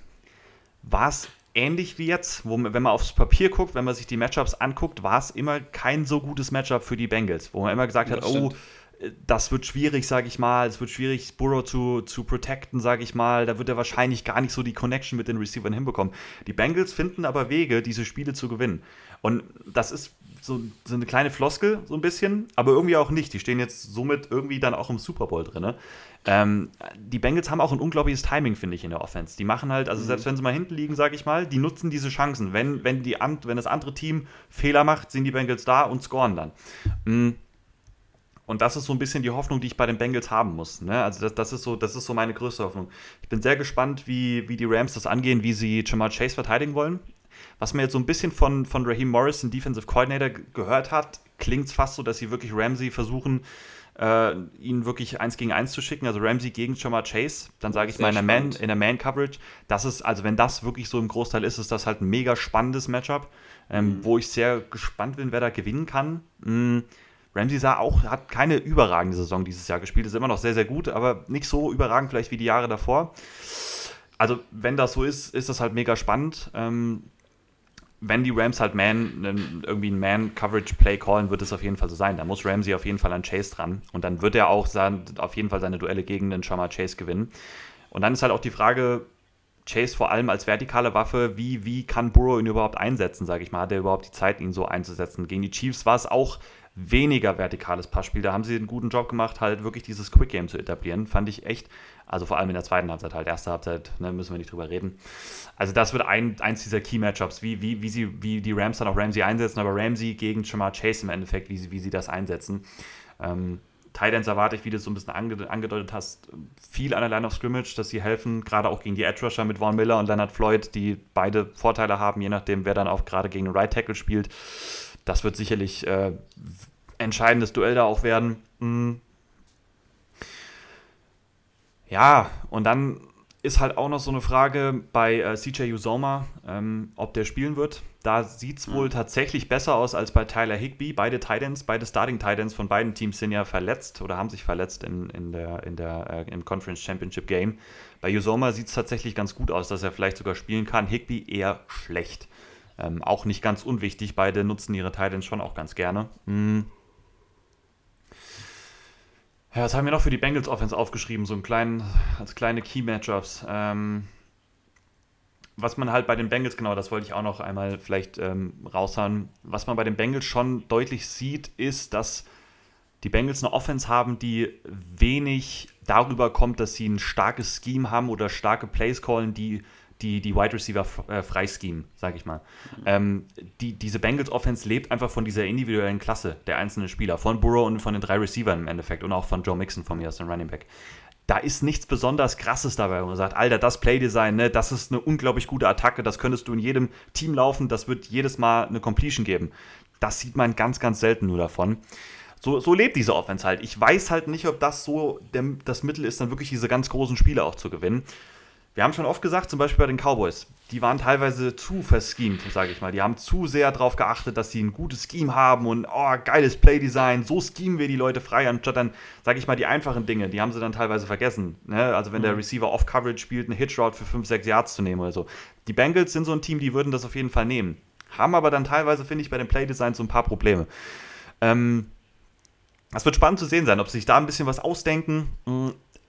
[SPEAKER 2] war es ähnlich wie jetzt, wo, wenn man aufs Papier guckt, wenn man sich die Matchups anguckt, war es immer kein so gutes Matchup für die Bengals, wo man immer gesagt hat, oh, das wird schwierig, sage ich mal. Es wird schwierig, Burrow zu, zu protecten, sage ich mal. Da wird er wahrscheinlich gar nicht so die Connection mit den Receivern hinbekommen. Die Bengals finden aber Wege, diese Spiele zu gewinnen. Und das ist so, so eine kleine Floskel, so ein bisschen, aber irgendwie auch nicht. Die stehen jetzt somit irgendwie dann auch im Super Bowl drin. Ähm, die Bengals haben auch ein unglaubliches Timing, finde ich, in der Offense. Die machen halt, also mhm. selbst wenn sie mal hinten liegen, sage ich mal, die nutzen diese Chancen. Wenn, wenn, die, wenn das andere Team Fehler macht, sind die Bengals da und scoren dann. Mhm. Und das ist so ein bisschen die Hoffnung, die ich bei den Bengals haben muss. Ne? Also das, das, ist so, das ist so meine größte Hoffnung. Ich bin sehr gespannt, wie, wie die Rams das angehen, wie sie Jamal Chase verteidigen wollen. Was man jetzt so ein bisschen von, von Raheem Morrison, Defensive Coordinator, gehört hat, klingt es fast so, dass sie wirklich Ramsey versuchen, äh, ihn wirklich eins gegen eins zu schicken, also Ramsey gegen Jamal Chase, dann sage ich Sehr mal in der, Man, in der Man-Coverage. Das ist, also wenn das wirklich so im Großteil ist, ist das halt ein mega spannendes Matchup, ähm, mhm. wo ich sehr gespannt bin, wer da gewinnen kann. Mhm. Ramsey sah auch, hat keine überragende Saison dieses Jahr gespielt, ist immer noch sehr, sehr gut, aber nicht so überragend vielleicht wie die Jahre davor. Also, wenn das so ist, ist das halt mega spannend. Ähm, wenn die Rams halt Man, irgendwie ein Man-Coverage-Play callen, wird es auf jeden Fall so sein. Da muss Ramsey auf jeden Fall an Chase dran. Und dann wird er auch sein, auf jeden Fall seine Duelle gegen den Shamar Chase gewinnen. Und dann ist halt auch die Frage, Chase vor allem als vertikale Waffe, wie, wie kann Burrow ihn überhaupt einsetzen, sage ich mal? Hat er überhaupt die Zeit, ihn so einzusetzen? Gegen die Chiefs war es auch weniger vertikales Passspiel. Da haben sie einen guten Job gemacht, halt wirklich dieses Quick Game zu etablieren. Fand ich echt, also vor allem in der zweiten Halbzeit halt. Erste Halbzeit, ne, müssen wir nicht drüber reden. Also das wird ein, eins dieser Key Matchups, wie, wie, wie, sie, wie die Rams dann auch Ramsey einsetzen, aber Ramsey gegen Jamar Chase im Endeffekt, wie sie, wie sie das einsetzen. Ähm, Titans erwarte ich, wie du es so ein bisschen ange angedeutet hast, viel an der Line of Scrimmage, dass sie helfen, gerade auch gegen die Edge Rusher mit Vaughn Miller und Leonard Floyd, die beide Vorteile haben, je nachdem, wer dann auch gerade gegen den Right Tackle spielt das wird sicherlich äh, entscheidendes Duell da auch werden. Mhm. Ja, und dann ist halt auch noch so eine Frage bei äh, CJ Usoma, ähm, ob der spielen wird. Da sieht es wohl mhm. tatsächlich besser aus als bei Tyler Higby. Beide Titans, beide Starting Titans von beiden Teams sind ja verletzt oder haben sich verletzt in, in der, in der, äh, im Conference Championship Game. Bei Usoma sieht es tatsächlich ganz gut aus, dass er vielleicht sogar spielen kann. Higby eher schlecht. Ähm, auch nicht ganz unwichtig, beide nutzen ihre Titans schon auch ganz gerne. Hm. Ja, was haben wir noch für die Bengals Offense aufgeschrieben? So einen kleinen, als kleine Key Matchups. Ähm, was man halt bei den Bengals, genau, das wollte ich auch noch einmal vielleicht ähm, raushauen. Was man bei den Bengals schon deutlich sieht, ist, dass die Bengals eine Offense haben, die wenig darüber kommt, dass sie ein starkes Scheme haben oder starke Plays callen, die die, die Wide Receiver äh, freischemen, sage ich mal. Ähm, die, diese Bengals Offense lebt einfach von dieser individuellen Klasse der einzelnen Spieler, von Burrow und von den drei Receivern im Endeffekt und auch von Joe Mixon von mir aus dem Running Back. Da ist nichts besonders Krasses dabei, wo man sagt, Alter, das Playdesign, ne, das ist eine unglaublich gute Attacke, das könntest du in jedem Team laufen, das wird jedes Mal eine Completion geben. Das sieht man ganz, ganz selten nur davon. So, so lebt diese Offense halt. Ich weiß halt nicht, ob das so der, das Mittel ist, dann wirklich diese ganz großen Spiele auch zu gewinnen wir haben schon oft gesagt, zum Beispiel bei den Cowboys, die waren teilweise zu verschemt, sage ich mal. Die haben zu sehr darauf geachtet, dass sie ein gutes Scheme haben und oh, geiles Playdesign, so schemen wir die Leute frei, anstatt dann, sage ich mal, die einfachen Dinge, die haben sie dann teilweise vergessen. Ne? Also wenn mhm. der Receiver Off-Coverage spielt, eine Hitch-Route für 5, 6 Yards zu nehmen oder so. Die Bengals sind so ein Team, die würden das auf jeden Fall nehmen. Haben aber dann teilweise, finde ich, bei den Playdesigns so ein paar Probleme. Ähm, es wird spannend zu sehen sein, ob sie sich da ein bisschen was ausdenken.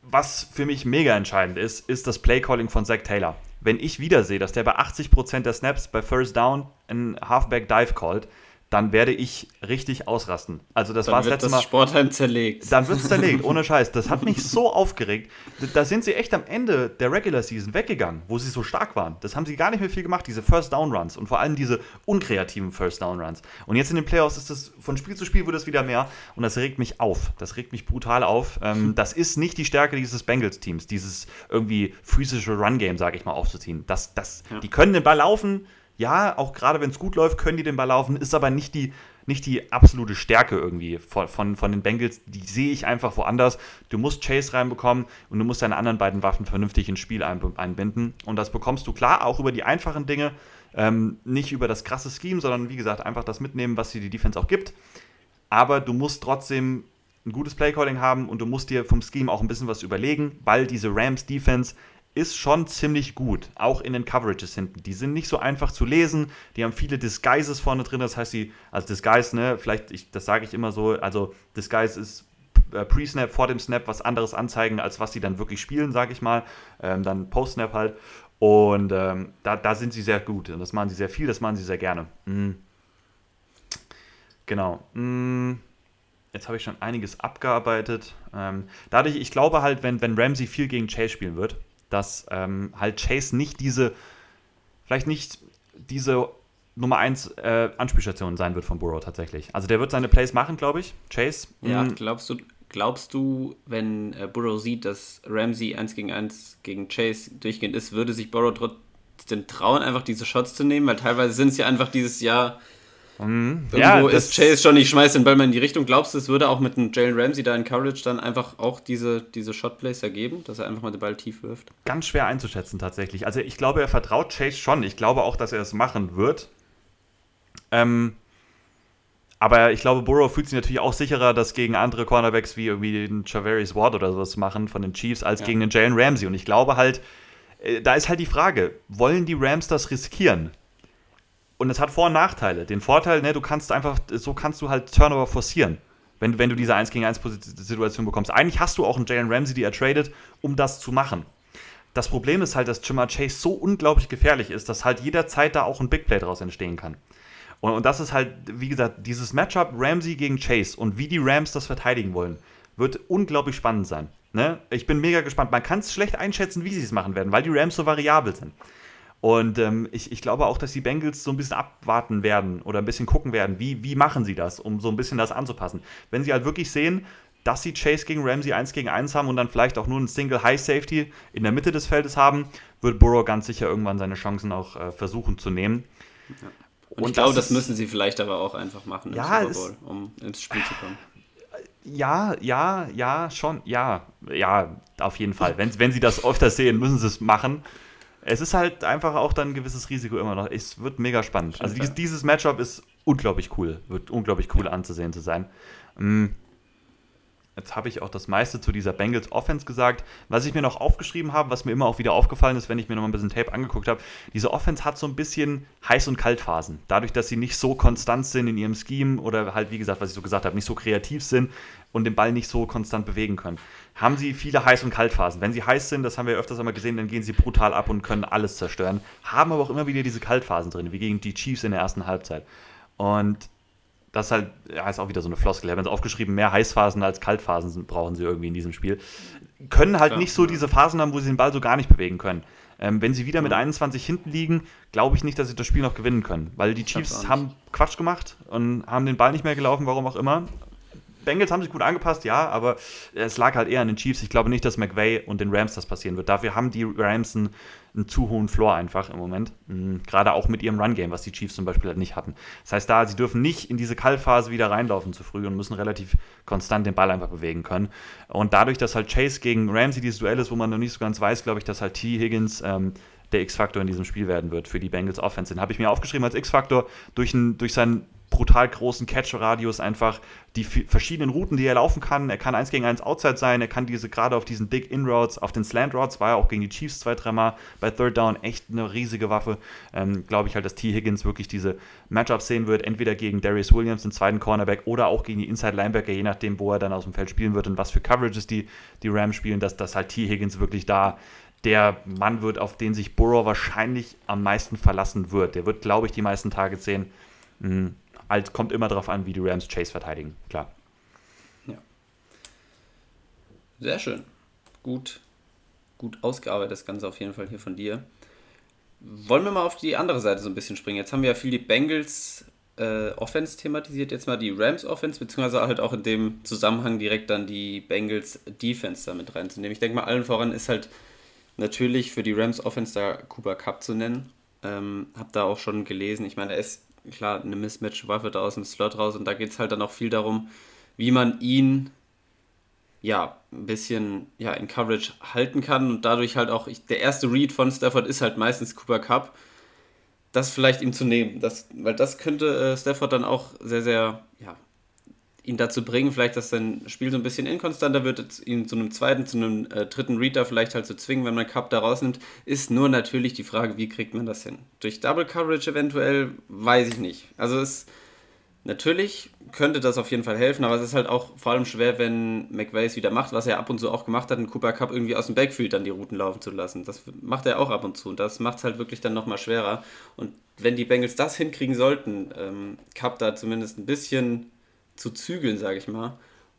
[SPEAKER 2] Was für mich mega entscheidend ist, ist das Playcalling von Zach Taylor. Wenn ich wieder sehe, dass der bei 80% der Snaps bei First Down einen Halfback Dive callt, dann werde ich richtig ausrasten. Also das war das letzte
[SPEAKER 1] das
[SPEAKER 2] Mal.
[SPEAKER 1] Sportheim zerlegt.
[SPEAKER 2] Dann wird es zerlegt, ohne Scheiß. Das hat mich so aufgeregt. Da sind sie echt am Ende der Regular Season weggegangen, wo sie so stark waren. Das haben sie gar nicht mehr viel gemacht, diese First Down Runs und vor allem diese unkreativen First Down Runs. Und jetzt in den Playoffs ist das von Spiel zu Spiel wird es wieder mehr und das regt mich auf. Das regt mich brutal auf. Ähm, das ist nicht die Stärke dieses Bengals Teams, dieses irgendwie physische Run Game, sage ich mal, aufzuziehen. Das, das, ja. Die können den Ball laufen ja, auch gerade wenn es gut läuft, können die den Ball laufen, ist aber nicht die, nicht die absolute Stärke irgendwie von, von, von den Bengals. Die sehe ich einfach woanders. Du musst Chase reinbekommen und du musst deine anderen beiden Waffen vernünftig ins Spiel einbinden. Und das bekommst du klar auch über die einfachen Dinge, ähm, nicht über das krasse Scheme, sondern wie gesagt, einfach das mitnehmen, was dir die Defense auch gibt. Aber du musst trotzdem ein gutes Playcalling haben und du musst dir vom Scheme auch ein bisschen was überlegen, weil diese Rams Defense ist schon ziemlich gut, auch in den Coverages hinten. Die sind nicht so einfach zu lesen, die haben viele Disguises vorne drin, das heißt, die, also Disguise, ne, vielleicht, ich, das sage ich immer so, also Disguise ist äh, Pre-Snap, vor dem Snap was anderes anzeigen, als was sie dann wirklich spielen, sage ich mal. Ähm, dann Post-Snap halt. Und ähm, da, da sind sie sehr gut. Das machen sie sehr viel, das machen sie sehr gerne. Mhm. Genau. Mhm. Jetzt habe ich schon einiges abgearbeitet. Ähm, dadurch, ich glaube halt, wenn, wenn Ramsey viel gegen Chase spielen wird, dass ähm, halt Chase nicht diese, vielleicht nicht diese Nummer 1 äh, Anspielstation sein wird von Burrow tatsächlich. Also der wird seine Plays machen, glaube ich. Chase.
[SPEAKER 1] Ja, hm. glaubst du, glaubst du, wenn äh, Burrow sieht, dass Ramsey 1 gegen 1 gegen Chase durchgehend ist, würde sich Burrow trotzdem trauen, einfach diese Shots zu nehmen? Weil teilweise sind es ja einfach dieses Jahr Mhm. Irgendwo ja, ist Chase schon, ich schmeiße den Ball mal in die Richtung. Glaubst du, es würde auch mit einem Jalen Ramsey da in Coverage dann einfach auch diese, diese Shotplays ergeben, dass er einfach mal den Ball tief wirft?
[SPEAKER 2] Ganz schwer einzuschätzen tatsächlich. Also ich glaube, er vertraut Chase schon. Ich glaube auch, dass er es machen wird. Ähm, aber ich glaube, Burrow fühlt sich natürlich auch sicherer, das gegen andere Cornerbacks wie irgendwie den Javarius Ward oder sowas machen von den Chiefs, als ja. gegen den Jalen Ramsey. Und ich glaube halt, äh, da ist halt die Frage, wollen die Rams das riskieren? Und es hat Vor- und Nachteile. Den Vorteil, ne, du kannst einfach, so kannst du halt Turnover forcieren, wenn, wenn du diese 1 gegen 1 Situation bekommst. Eigentlich hast du auch einen Jalen Ramsey, die er tradet, um das zu machen. Das Problem ist halt, dass Jamar Chase so unglaublich gefährlich ist, dass halt jederzeit da auch ein Big Play draus entstehen kann. Und, und das ist halt, wie gesagt, dieses Matchup Ramsey gegen Chase und wie die Rams das verteidigen wollen, wird unglaublich spannend sein. Ne? Ich bin mega gespannt. Man kann es schlecht einschätzen, wie sie es machen werden, weil die Rams so variabel sind. Und ähm, ich, ich glaube auch, dass die Bengals so ein bisschen abwarten werden oder ein bisschen gucken werden, wie, wie machen sie das, um so ein bisschen das anzupassen. Wenn sie halt wirklich sehen, dass sie Chase gegen Ramsey 1 gegen 1 haben und dann vielleicht auch nur einen Single High Safety in der Mitte des Feldes haben, wird Burrow ganz sicher irgendwann seine Chancen auch äh, versuchen zu nehmen.
[SPEAKER 1] Ja. Und, und, ich glaube, das, das, müssen sie vielleicht aber auch einfach machen im ja, Super Bowl, um ins Spiel zu kommen.
[SPEAKER 2] Ja, ja, ja, schon, ja, ja, auf jeden Fall. Wenn, wenn sie das öfter sehen, müssen sie es machen es ist halt einfach auch dann ein gewisses Risiko immer noch. Es wird mega spannend. Also dieses, dieses Matchup ist unglaublich cool. Wird unglaublich cool anzusehen zu sein. Mm. Jetzt habe ich auch das meiste zu dieser Bengals Offense gesagt. Was ich mir noch aufgeschrieben habe, was mir immer auch wieder aufgefallen ist, wenn ich mir noch mal ein bisschen Tape angeguckt habe, diese Offense hat so ein bisschen Heiß- und Kaltphasen. Dadurch, dass sie nicht so konstant sind in ihrem Scheme oder halt, wie gesagt, was ich so gesagt habe, nicht so kreativ sind und den Ball nicht so konstant bewegen können, haben sie viele Heiß- und Kaltphasen. Wenn sie heiß sind, das haben wir öfters einmal gesehen, dann gehen sie brutal ab und können alles zerstören. Haben aber auch immer wieder diese Kaltphasen drin, wie gegen die Chiefs in der ersten Halbzeit. Und das ist halt, ja, ist auch wieder so eine Floskel. Ich habe jetzt aufgeschrieben, mehr Heißphasen als Kaltphasen brauchen sie irgendwie in diesem Spiel. Können halt ja, nicht so ja. diese Phasen haben, wo sie den Ball so gar nicht bewegen können. Ähm, wenn sie wieder mit 21 hinten liegen, glaube ich nicht, dass sie das Spiel noch gewinnen können. Weil die Chiefs haben Quatsch gemacht und haben den Ball nicht mehr gelaufen, warum auch immer. Bengals haben sich gut angepasst, ja, aber es lag halt eher an den Chiefs. Ich glaube nicht, dass McVay und den Rams das passieren wird. Dafür haben die Rams einen, einen zu hohen Floor einfach im Moment. Mhm. Gerade auch mit ihrem Run-Game, was die Chiefs zum Beispiel halt nicht hatten. Das heißt, da, sie dürfen nicht in diese Kallphase wieder reinlaufen zu früh und müssen relativ konstant den Ball einfach bewegen können. Und dadurch, dass halt Chase gegen Ramsey dieses Duell ist, wo man noch nicht so ganz weiß, glaube ich, dass halt T. Higgins ähm, der X-Faktor in diesem Spiel werden wird für die Bengals Offense. Den habe ich mir aufgeschrieben als X-Faktor durch, durch seinen brutal großen Catch-Radius einfach die verschiedenen Routen, die er laufen kann. Er kann eins gegen eins Outside sein, er kann diese gerade auf diesen Big In-Roads, auf den Slant-Routes, war ja auch gegen die Chiefs zwei, dreimal bei Third Down echt eine riesige Waffe. Ähm, Glaube ich halt, dass T. Higgins wirklich diese Matchups sehen wird, entweder gegen Darius Williams, den zweiten Cornerback, oder auch gegen die Inside-Linebacker, je nachdem, wo er dann aus dem Feld spielen wird und was für Coverages die, die Rams spielen, dass, dass halt T. Higgins wirklich da der Mann wird, auf den sich Burrow wahrscheinlich am meisten verlassen wird. Der wird, glaube ich, die meisten Tage sehen. Mhm halt kommt immer darauf an, wie die Rams Chase verteidigen, klar.
[SPEAKER 1] Ja. Sehr schön. Gut, gut ausgearbeitet das Ganze auf jeden Fall hier von dir. Wollen wir mal auf die andere Seite so ein bisschen springen? Jetzt haben wir ja viel die Bengals äh, Offense thematisiert, jetzt mal die Rams Offense, beziehungsweise halt auch in dem Zusammenhang direkt dann die Bengals Defense damit reinzunehmen. Ich denke mal, allen voran ist halt natürlich für die Rams Offense da Cooper Cup zu nennen. Ähm, hab da auch schon gelesen. Ich meine, er ist klar, eine Mismatch-Waffe da aus dem Slot raus und da geht es halt dann auch viel darum, wie man ihn ja, ein bisschen ja, in Coverage halten kann und dadurch halt auch, ich, der erste Read von Stafford ist halt meistens Cooper Cup, das vielleicht ihm zu nehmen, das, weil das könnte äh, Stafford dann auch sehr, sehr ihn dazu bringen, vielleicht, dass sein Spiel so ein bisschen inkonstanter wird, ihn zu einem zweiten, zu einem äh, dritten Reader vielleicht halt zu so zwingen, wenn man Cup da rausnimmt, ist nur natürlich die Frage, wie kriegt man das hin? Durch Double Coverage eventuell, weiß ich nicht. Also es natürlich könnte das auf jeden Fall helfen, aber es ist halt auch vor allem schwer, wenn McVay es wieder macht, was er ab und zu auch gemacht hat, einen Cooper Cup irgendwie aus dem Backfield dann die Routen laufen zu lassen. Das macht er auch ab und zu und das macht es halt wirklich dann nochmal schwerer. Und wenn die Bengals das hinkriegen sollten, ähm, Cup da zumindest ein bisschen zu zügeln, sage ich mal,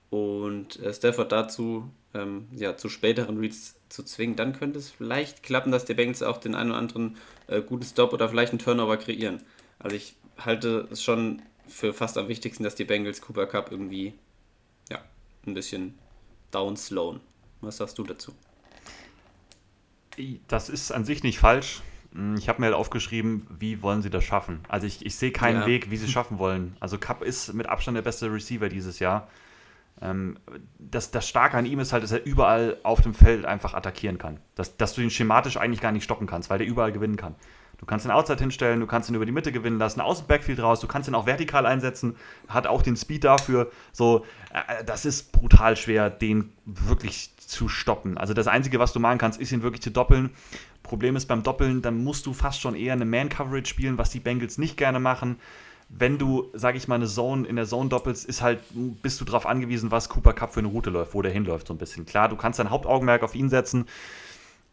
[SPEAKER 1] und äh, Stafford dazu ähm, ja, zu späteren Reads zu zwingen, dann könnte es vielleicht klappen, dass die Bengals auch den einen oder anderen äh, guten Stop oder vielleicht einen Turnover kreieren. Also ich halte es schon für fast am wichtigsten, dass die Bengals Cooper Cup irgendwie ja, ein bisschen downslowen. Was sagst du dazu?
[SPEAKER 2] Das ist an sich nicht falsch. Hm, ich habe mir halt aufgeschrieben, wie wollen sie das schaffen? Also ich, ich sehe keinen ja. Weg, wie sie es schaffen wollen. Also Cup ist mit Abstand der beste Receiver dieses Jahr. Ähm, das, das Starke an ihm ist halt, dass er überall auf dem Feld einfach attackieren kann. Dass, dass du ihn schematisch eigentlich gar nicht stoppen kannst, weil der überall gewinnen kann. Du kannst ihn Outside hinstellen, du kannst ihn über die Mitte gewinnen lassen, aus dem Backfield raus, du kannst ihn auch vertikal einsetzen, hat auch den Speed dafür. So, äh, das ist brutal schwer, den wirklich zu stoppen. Also das Einzige, was du machen kannst, ist ihn wirklich zu doppeln. Problem ist beim Doppeln, dann musst du fast schon eher eine Man-Coverage spielen, was die Bengals nicht gerne machen. Wenn du, sag ich mal, eine Zone in der Zone doppelst, ist halt, bist du darauf angewiesen, was Cooper Cup für eine Route läuft, wo der hinläuft, so ein bisschen. Klar, du kannst dein Hauptaugenmerk auf ihn setzen.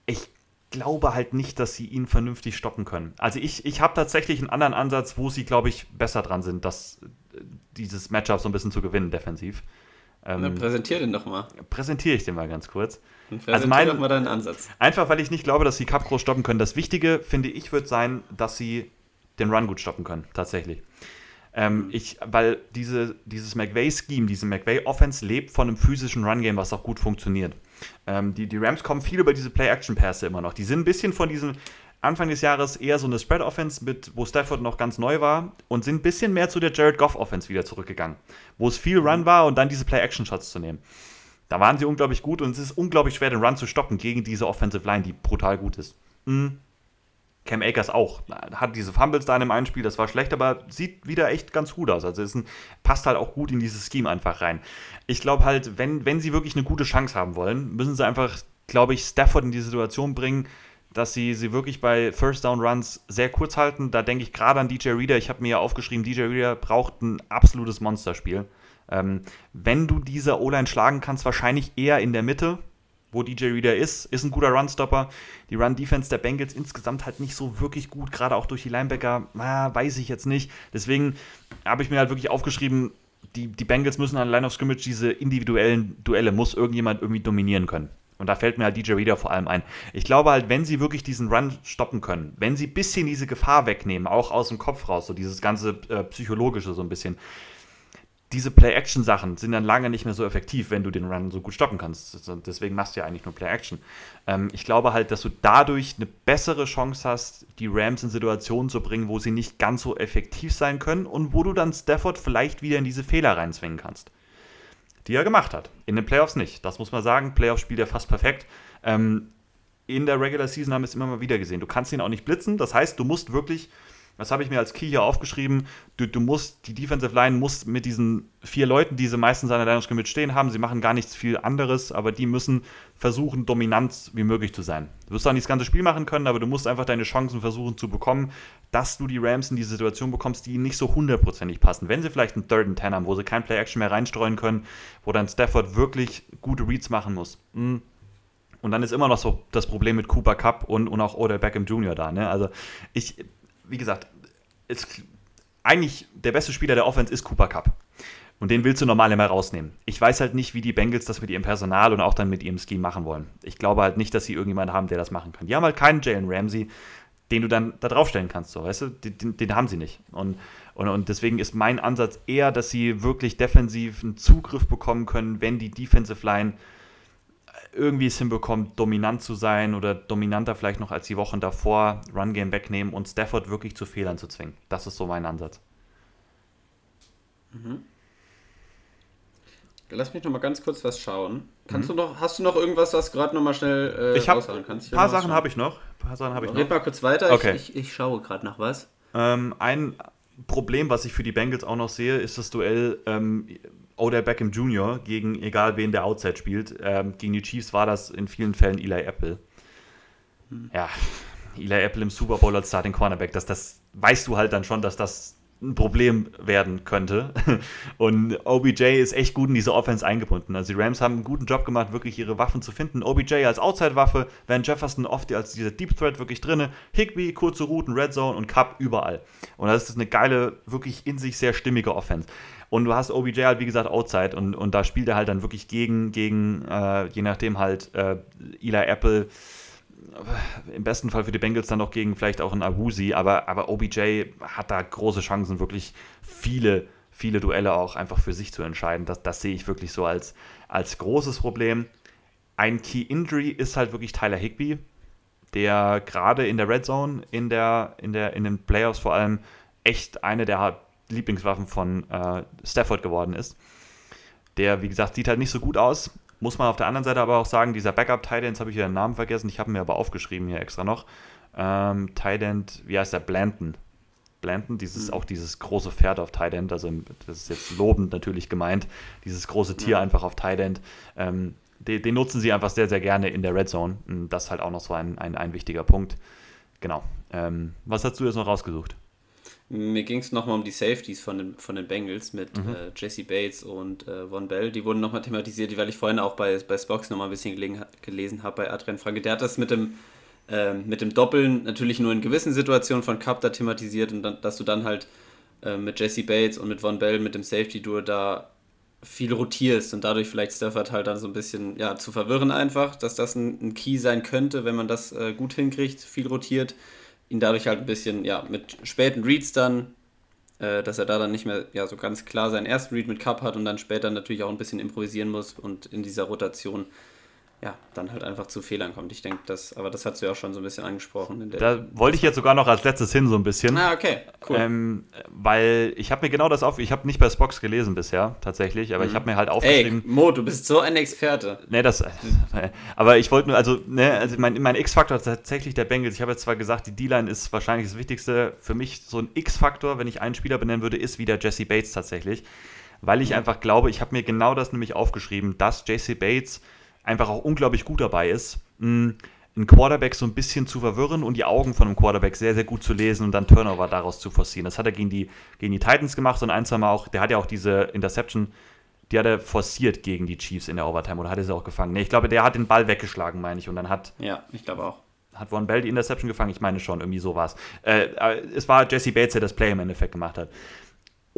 [SPEAKER 2] Ich glaube halt nicht, dass sie ihn vernünftig stoppen können. Also ich, ich habe tatsächlich einen anderen Ansatz, wo sie, glaube ich, besser dran sind, das, dieses Matchup so ein bisschen zu gewinnen, defensiv.
[SPEAKER 1] Ähm, Dann präsentier den doch mal.
[SPEAKER 2] Präsentiere ich den mal ganz kurz.
[SPEAKER 1] Also mein, mal deinen Ansatz.
[SPEAKER 2] Einfach, weil ich nicht glaube, dass sie Cup groß stoppen können. Das Wichtige, finde ich, wird sein, dass sie den Run gut stoppen können, tatsächlich. Ähm, ich, weil diese, dieses McVay-Scheme, diese McVay-Offense lebt von einem physischen Run-Game, was auch gut funktioniert. Ähm, die, die Rams kommen viel über diese Play-Action-Pässe immer noch. Die sind ein bisschen von diesem Anfang des Jahres eher so eine Spread-Offense, mit, wo Stafford noch ganz neu war und sind ein bisschen mehr zu der Jared Goff-Offense wieder zurückgegangen, wo es viel Run war und dann diese Play-Action-Shots zu nehmen. Da waren sie unglaublich gut und es ist unglaublich schwer, den Run zu stoppen gegen diese Offensive Line, die brutal gut ist. Mhm. Cam Akers auch. Hat diese Fumbles da in dem einen Spiel, das war schlecht, aber sieht wieder echt ganz gut aus. Also es ein, passt halt auch gut in dieses Scheme einfach rein. Ich glaube halt, wenn, wenn sie wirklich eine gute Chance haben wollen, müssen sie einfach, glaube ich, Stafford in die Situation bringen, dass sie sie wirklich bei First Down Runs sehr kurz halten. Da denke ich gerade an DJ Reader. Ich habe mir ja aufgeschrieben, DJ Reader braucht ein absolutes Monsterspiel. Ähm, wenn du diese O-Line schlagen kannst, wahrscheinlich eher in der Mitte, wo DJ Reader ist, ist ein guter Runstopper. Die Run-Defense der Bengals insgesamt halt nicht so wirklich gut, gerade auch durch die Linebacker, na, weiß ich jetzt nicht. Deswegen habe ich mir halt wirklich aufgeschrieben, die, die Bengals müssen an Line of Scrimmage diese individuellen Duelle, muss irgendjemand irgendwie dominieren können. Und da fällt mir halt DJ Reader vor allem ein. Ich glaube halt, wenn sie wirklich diesen Run stoppen können, wenn sie ein bisschen diese Gefahr wegnehmen, auch aus dem Kopf raus, so dieses ganze äh, psychologische so ein bisschen, diese Play-Action-Sachen sind dann lange nicht mehr so effektiv, wenn du den Run so gut stoppen kannst. Deswegen machst du ja eigentlich nur Play-Action. Ähm, ich glaube halt, dass du dadurch eine bessere Chance hast, die Rams in Situationen zu bringen, wo sie nicht ganz so effektiv sein können und wo du dann Stafford vielleicht wieder in diese Fehler reinzwingen kannst. Die er gemacht hat. In den Playoffs nicht. Das muss man sagen. Playoffs spielt er fast perfekt. Ähm, in der Regular Season haben wir es immer mal wieder gesehen. Du kannst ihn auch nicht blitzen. Das heißt, du musst wirklich was habe ich mir als Key hier aufgeschrieben? Du, du, musst, die Defensive Line muss mit diesen vier Leuten, die sie meistens an der Line Scrimmage stehen haben, sie machen gar nichts viel anderes, aber die müssen versuchen, dominant wie möglich zu sein. Du wirst auch nicht das ganze Spiel machen können, aber du musst einfach deine Chancen versuchen zu bekommen, dass du die Rams in diese Situation bekommst, die nicht so hundertprozentig passen. Wenn sie vielleicht einen Third and Ten haben, wo sie kein Play-Action mehr reinstreuen können, wo dann Stafford wirklich gute Reads machen muss. Hm. Und dann ist immer noch so das Problem mit Cooper Cup und, und auch Odell Beckham Jr. da. Ne? Also ich, wie gesagt, ist eigentlich der beste Spieler der Offense ist Cooper Cup. Und den willst du normal immer rausnehmen. Ich weiß halt nicht, wie die Bengals das mit ihrem Personal und auch dann mit ihrem Scheme machen wollen. Ich glaube halt nicht, dass sie irgendjemanden haben, der das machen kann. Die haben halt keinen Jalen Ramsey, den du dann da draufstellen kannst, so, weißt du? Den, den haben sie nicht. Und, und, und deswegen ist mein Ansatz eher, dass sie wirklich defensiv einen Zugriff bekommen können, wenn die Defensive Line irgendwie es hinbekommt, dominant zu sein oder dominanter vielleicht noch als die Wochen davor, Run-Game wegnehmen und Stafford wirklich zu Fehlern zu zwingen. Das ist so mein Ansatz.
[SPEAKER 1] Mhm. Lass mich noch mal ganz kurz was schauen. Kannst mhm. du noch, hast du noch irgendwas, was gerade noch mal schnell
[SPEAKER 2] äh, ich hab, kannst? Ein paar Sachen habe ich noch. Ein paar Sachen habe ich
[SPEAKER 1] Red noch. mal kurz weiter. Okay. Ich, ich, ich schaue gerade nach was.
[SPEAKER 2] Ähm, ein Problem, was ich für die Bengals auch noch sehe, ist das Duell ähm, Odell Beckham Jr. gegen egal wen der Outside spielt. Ähm, gegen die Chiefs war das in vielen Fällen Eli Apple. Hm. Ja, Eli Apple im Super Bowl als Starting Cornerback, das, das weißt du halt dann schon, dass das ein Problem werden könnte. Und OBJ ist echt gut in diese Offense eingebunden. Also die Rams haben einen guten Job gemacht, wirklich ihre Waffen zu finden. OBJ als Outside-Waffe, Van Jefferson oft als dieser Deep Threat wirklich drin. Higby, kurze Routen, Red Zone und Cup überall. Und das ist eine geile, wirklich in sich sehr stimmige Offense. Und du hast OBJ halt, wie gesagt, Outside und, und da spielt er halt dann wirklich gegen, gegen äh, je nachdem halt äh, Eli Apple, im besten Fall für die Bengals dann noch gegen vielleicht auch einen Awusi, aber, aber OBJ hat da große Chancen, wirklich viele, viele Duelle auch einfach für sich zu entscheiden. Das, das sehe ich wirklich so als, als großes Problem. Ein Key Injury ist halt wirklich Tyler Higby, der gerade in der Red Zone, in, der, in, der, in den Playoffs vor allem, echt eine der Lieblingswaffen von äh, Stafford geworden ist. Der, wie gesagt, sieht halt nicht so gut aus, muss man auf der anderen Seite aber auch sagen, dieser Backup-Tight jetzt habe ich hier den Namen vergessen, ich habe mir aber aufgeschrieben hier extra noch. Ähm, Tight wie heißt der? Blanton. Blanton, dieses, mhm. auch dieses große Pferd auf Tight also das ist jetzt lobend natürlich gemeint, dieses große Tier ja. einfach auf Tight Ähm, den, den, nutzen sie einfach sehr, sehr gerne in der Red Zone. Und das ist halt auch noch so ein, ein, ein wichtiger Punkt. Genau. Ähm, was hast du jetzt noch rausgesucht?
[SPEAKER 1] Mir ging es nochmal um die Safeties von den, von den Bengals mit mhm. äh, Jesse Bates und äh, Von Bell. Die wurden nochmal thematisiert, weil ich vorhin auch bei, bei Spox nochmal ein bisschen gelegen, gelesen habe bei Adrian Franke. Der hat das mit dem, äh, mit dem Doppeln natürlich nur in gewissen Situationen von Cup da thematisiert und dann, dass du dann halt äh, mit Jesse Bates und mit Von Bell mit dem Safety-Duo da viel rotierst und dadurch vielleicht Stafford halt dann so ein bisschen ja, zu verwirren einfach, dass das ein, ein Key sein könnte, wenn man das äh, gut hinkriegt, viel rotiert ihn dadurch halt ein bisschen, ja, mit späten Reads dann, äh, dass er da dann nicht mehr ja, so ganz klar seinen ersten Read mit Cup hat und dann später natürlich auch ein bisschen improvisieren muss und in dieser Rotation ja, dann halt einfach zu Fehlern kommt. Ich denke, das, aber das hast du ja auch schon so ein bisschen angesprochen.
[SPEAKER 2] da wollte ich jetzt sogar noch als letztes hin so ein bisschen.
[SPEAKER 1] Ah, okay,
[SPEAKER 2] cool. Ähm, weil ich habe mir genau das auf, ich habe nicht bei Spox gelesen bisher, tatsächlich, aber mhm. ich habe mir halt aufgeschrieben.
[SPEAKER 1] Ey, Mo, du bist so ein Experte.
[SPEAKER 2] Ne, das, äh, aber ich wollte nur, also, ne, also mein, mein X-Faktor ist tatsächlich der Bengals. Ich habe jetzt zwar gesagt, die D-Line ist wahrscheinlich das Wichtigste. Für mich so ein X-Faktor, wenn ich einen Spieler benennen würde, ist wieder Jesse Bates tatsächlich. Weil ich mhm. einfach glaube, ich habe mir genau das nämlich aufgeschrieben, dass Jesse Bates einfach auch unglaublich gut dabei ist, einen Quarterback so ein bisschen zu verwirren und die Augen von einem Quarterback sehr, sehr gut zu lesen und dann Turnover daraus zu forcieren. Das hat er gegen die, gegen die Titans gemacht und ein, zwei Mal auch, der hat ja auch diese Interception, die hat er forciert gegen die Chiefs in der Overtime oder hat er sie auch gefangen? Ne, ich glaube, der hat den Ball weggeschlagen, meine ich, und dann hat.
[SPEAKER 1] Ja, ich glaube auch.
[SPEAKER 2] Hat Von Bell die Interception gefangen? Ich meine schon, irgendwie so war es. Äh, es war Jesse Bates, der das Play im Endeffekt gemacht hat.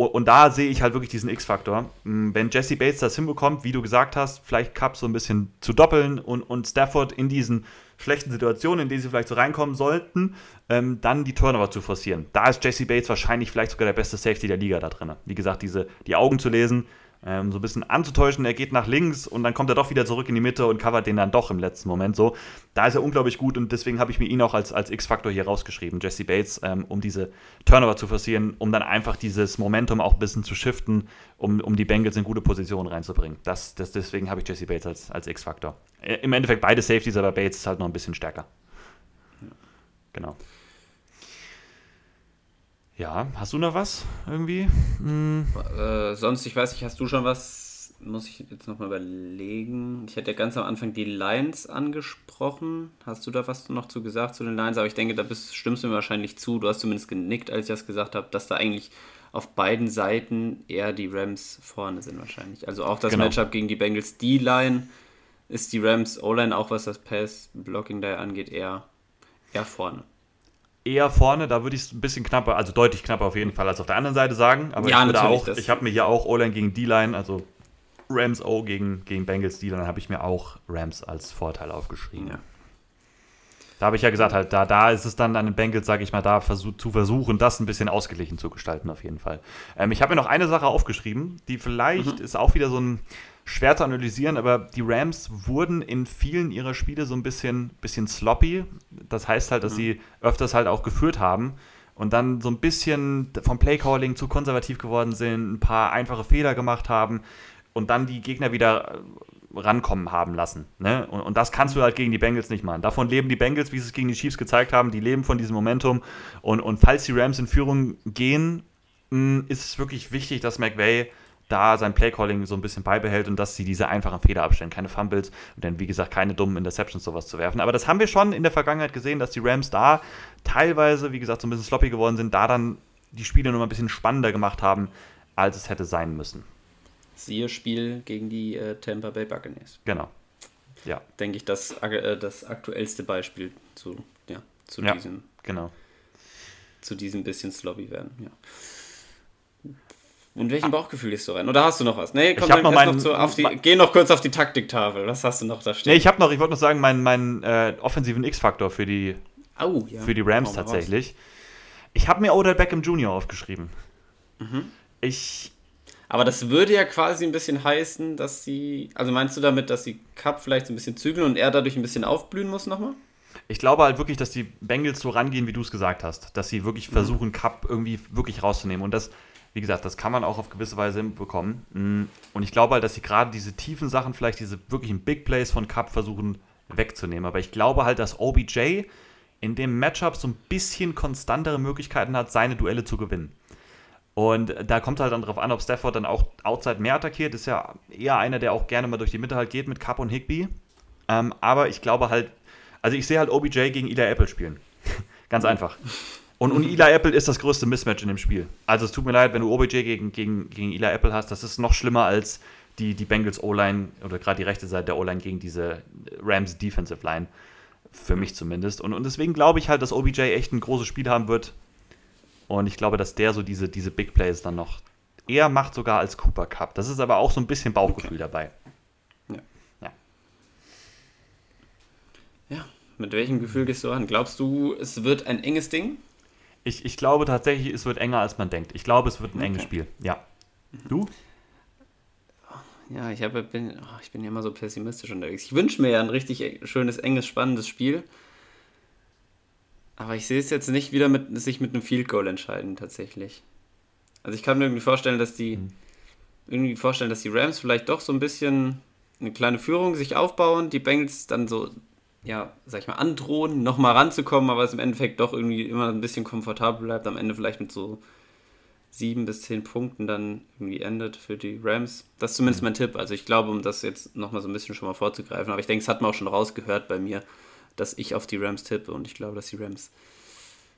[SPEAKER 2] Und da sehe ich halt wirklich diesen X-Faktor. Hm, wenn Jesse Bates das hinbekommt, wie du gesagt hast, vielleicht Cup so ein bisschen zu doppeln und, und Stafford in diesen schlechten Situationen, in denen sie vielleicht so reinkommen sollten, ähm, dann die Turnover zu forcieren. Da ist Jesse Bates wahrscheinlich vielleicht sogar der beste Safety der Liga da drin. Wie gesagt, diese, die Augen zu lesen, ähm, so ein bisschen anzutäuschen, er geht nach links und dann kommt er doch wieder zurück in die Mitte und covert den dann doch im letzten Moment so. Da ist er unglaublich gut und deswegen habe ich mir ihn auch als, als X-Faktor hier rausgeschrieben, Jesse Bates, ähm, um diese Turnover zu forcieren, um dann einfach dieses Momentum auch ein bisschen zu shiften, um, um die Bengals in gute Positionen reinzubringen. Das, das, deswegen habe ich Jesse Bates als, als X-Faktor. Äh, Im Endeffekt beide Safeties, aber Bates ist halt noch ein bisschen stärker. Genau. Ja, hast du noch was irgendwie?
[SPEAKER 1] Hm. Äh, sonst, ich weiß nicht, hast du schon was? Muss ich jetzt nochmal überlegen. Ich hatte ja ganz am Anfang die Lines angesprochen. Hast du da was noch zu gesagt zu den Lines? Aber ich denke, da bist, stimmst du mir wahrscheinlich zu. Du hast zumindest genickt, als ich das gesagt habe, dass da eigentlich auf beiden Seiten eher die Rams vorne sind wahrscheinlich. Also auch das genau. Matchup gegen die Bengals. Die Line ist die Rams O-Line, auch was das Pass-Blocking da angeht, eher, eher vorne
[SPEAKER 2] eher vorne, da würde ich es ein bisschen knapper, also deutlich knapper auf jeden Fall als auf der anderen Seite sagen. Aber ja, ich würde auch, ich habe mir hier auch O-Line gegen D-Line, also Rams O gegen, gegen Bengals D-Line, habe ich mir auch Rams als Vorteil aufgeschrieben. Ja. Da habe ich ja gesagt, halt, da, da ist es dann an den Bengals, sage ich mal, da versuch, zu versuchen, das ein bisschen ausgeglichen zu gestalten, auf jeden Fall. Ähm, ich habe mir noch eine Sache aufgeschrieben, die vielleicht mhm. ist auch wieder so ein schwer zu analysieren, aber die Rams wurden in vielen ihrer Spiele so ein bisschen, bisschen sloppy. Das heißt halt, dass mhm. sie öfters halt auch geführt haben und dann so ein bisschen vom Playcalling zu konservativ geworden sind, ein paar einfache Fehler gemacht haben und dann die Gegner wieder rankommen haben lassen. Ne? Und, und, das kannst du halt gegen die Bengals nicht machen. Davon leben die Bengals, wie sie es gegen die Chiefs gezeigt haben, die leben von diesem Momentum. Und, und falls die Rams in Führung gehen, hm, ist es wirklich wichtig, dass McVay da sein Playcalling so ein bisschen beibehält und dass sie diese einfachen Fehler abstellen. Keine Fumbles und dann, wie gesagt, keine dummen Interceptions sowas zu werfen. Aber das haben wir schon in der Vergangenheit gesehen, dass die Rams da teilweise, wie gesagt, so ein bisschen sloppy geworden sind, da dann die Spiele noch mal ein bisschen spannender gemacht haben, als es hätte sein müssen.
[SPEAKER 1] Siehe Spiel gegen die äh, Tampa Bay Buccaneers.
[SPEAKER 2] Genau. Ja.
[SPEAKER 1] Denke ich, das, äh, das aktuellste Beispiel zu, ja, zu
[SPEAKER 2] ja,
[SPEAKER 1] diesem.
[SPEAKER 2] Genau.
[SPEAKER 1] Zu diesem bisschen sloppy werden, ja. In welchem Bauchgefühl gehst du rein? Oder hast du noch was? Nee, komm,
[SPEAKER 2] ich dann noch, meinen,
[SPEAKER 1] noch zu, auf die, geh noch kurz auf die Taktiktafel. Was hast du noch da
[SPEAKER 2] stehen? Nee, ich habe noch, ich wollte noch sagen, meinen mein, äh, offensiven X-Faktor für die, oh, ja. für die Rams tatsächlich. Ich habe mir Odell Beckham Jr. aufgeschrieben. Mhm. Ich.
[SPEAKER 1] Aber das würde ja quasi ein bisschen heißen, dass sie. Also meinst du damit, dass sie Cup vielleicht so ein bisschen zügeln und er dadurch ein bisschen aufblühen muss nochmal?
[SPEAKER 2] Ich glaube halt wirklich, dass die Bengals so rangehen, wie du es gesagt hast. Dass sie wirklich mhm. versuchen, mhm. Cup irgendwie wirklich rauszunehmen. Und das wie gesagt, das kann man auch auf gewisse Weise hinbekommen. Mm, und ich glaube halt, dass sie gerade diese tiefen Sachen, vielleicht diese wirklichen Big Plays von Cup versuchen wegzunehmen. Aber ich glaube halt, dass OBJ in dem Matchup so ein bisschen konstantere Möglichkeiten hat, seine Duelle zu gewinnen. Und da kommt halt dann drauf an, ob Stafford dann auch outside mehr attackiert. Ist ja eher einer, der auch gerne mal durch die Mitte halt geht mit Cup und Higby. Ähm, aber ich glaube halt, also ich sehe halt OBJ gegen Ida Apple spielen. Ganz einfach. Und, und Eli Apple ist das größte Mismatch in dem Spiel. Also es tut mir leid, wenn du OBJ gegen, gegen, gegen Eli Apple hast, das ist noch schlimmer als die, die Bengals O-Line oder gerade die rechte Seite der O-Line gegen diese Rams Defensive Line. Für mich zumindest. Und, und deswegen glaube ich halt, dass OBJ echt ein großes Spiel haben wird. Und ich glaube, dass der so diese, diese Big Plays dann noch eher macht, sogar als Cooper Cup. Das ist aber auch so ein bisschen Bauchgefühl okay. dabei.
[SPEAKER 1] Ja. ja. Ja, mit welchem Gefühl gehst du an? Glaubst du, es wird ein enges Ding?
[SPEAKER 2] Ich, ich glaube tatsächlich, es wird enger, als man denkt. Ich glaube, es wird ein okay. enges Spiel. Ja. Du?
[SPEAKER 1] Ja, ich, hab, bin, oh, ich bin ja immer so pessimistisch unterwegs. Ich wünsche mir ja ein richtig schönes, enges, spannendes Spiel. Aber ich sehe es jetzt nicht wieder mit sich mit einem Field Goal entscheiden, tatsächlich. Also ich kann mir irgendwie vorstellen, dass die mhm. irgendwie vorstellen, dass die Rams vielleicht doch so ein bisschen eine kleine Führung sich aufbauen, die Bengals dann so ja, sag ich mal, androhen, nochmal ranzukommen, aber es im Endeffekt doch irgendwie immer ein bisschen komfortabel bleibt, am Ende vielleicht mit so sieben bis zehn Punkten dann irgendwie endet für die Rams. Das ist zumindest mhm. mein Tipp. Also ich glaube, um das jetzt nochmal so ein bisschen schon mal vorzugreifen, aber ich denke, es hat man auch schon rausgehört bei mir, dass ich auf die Rams tippe und ich glaube, dass die Rams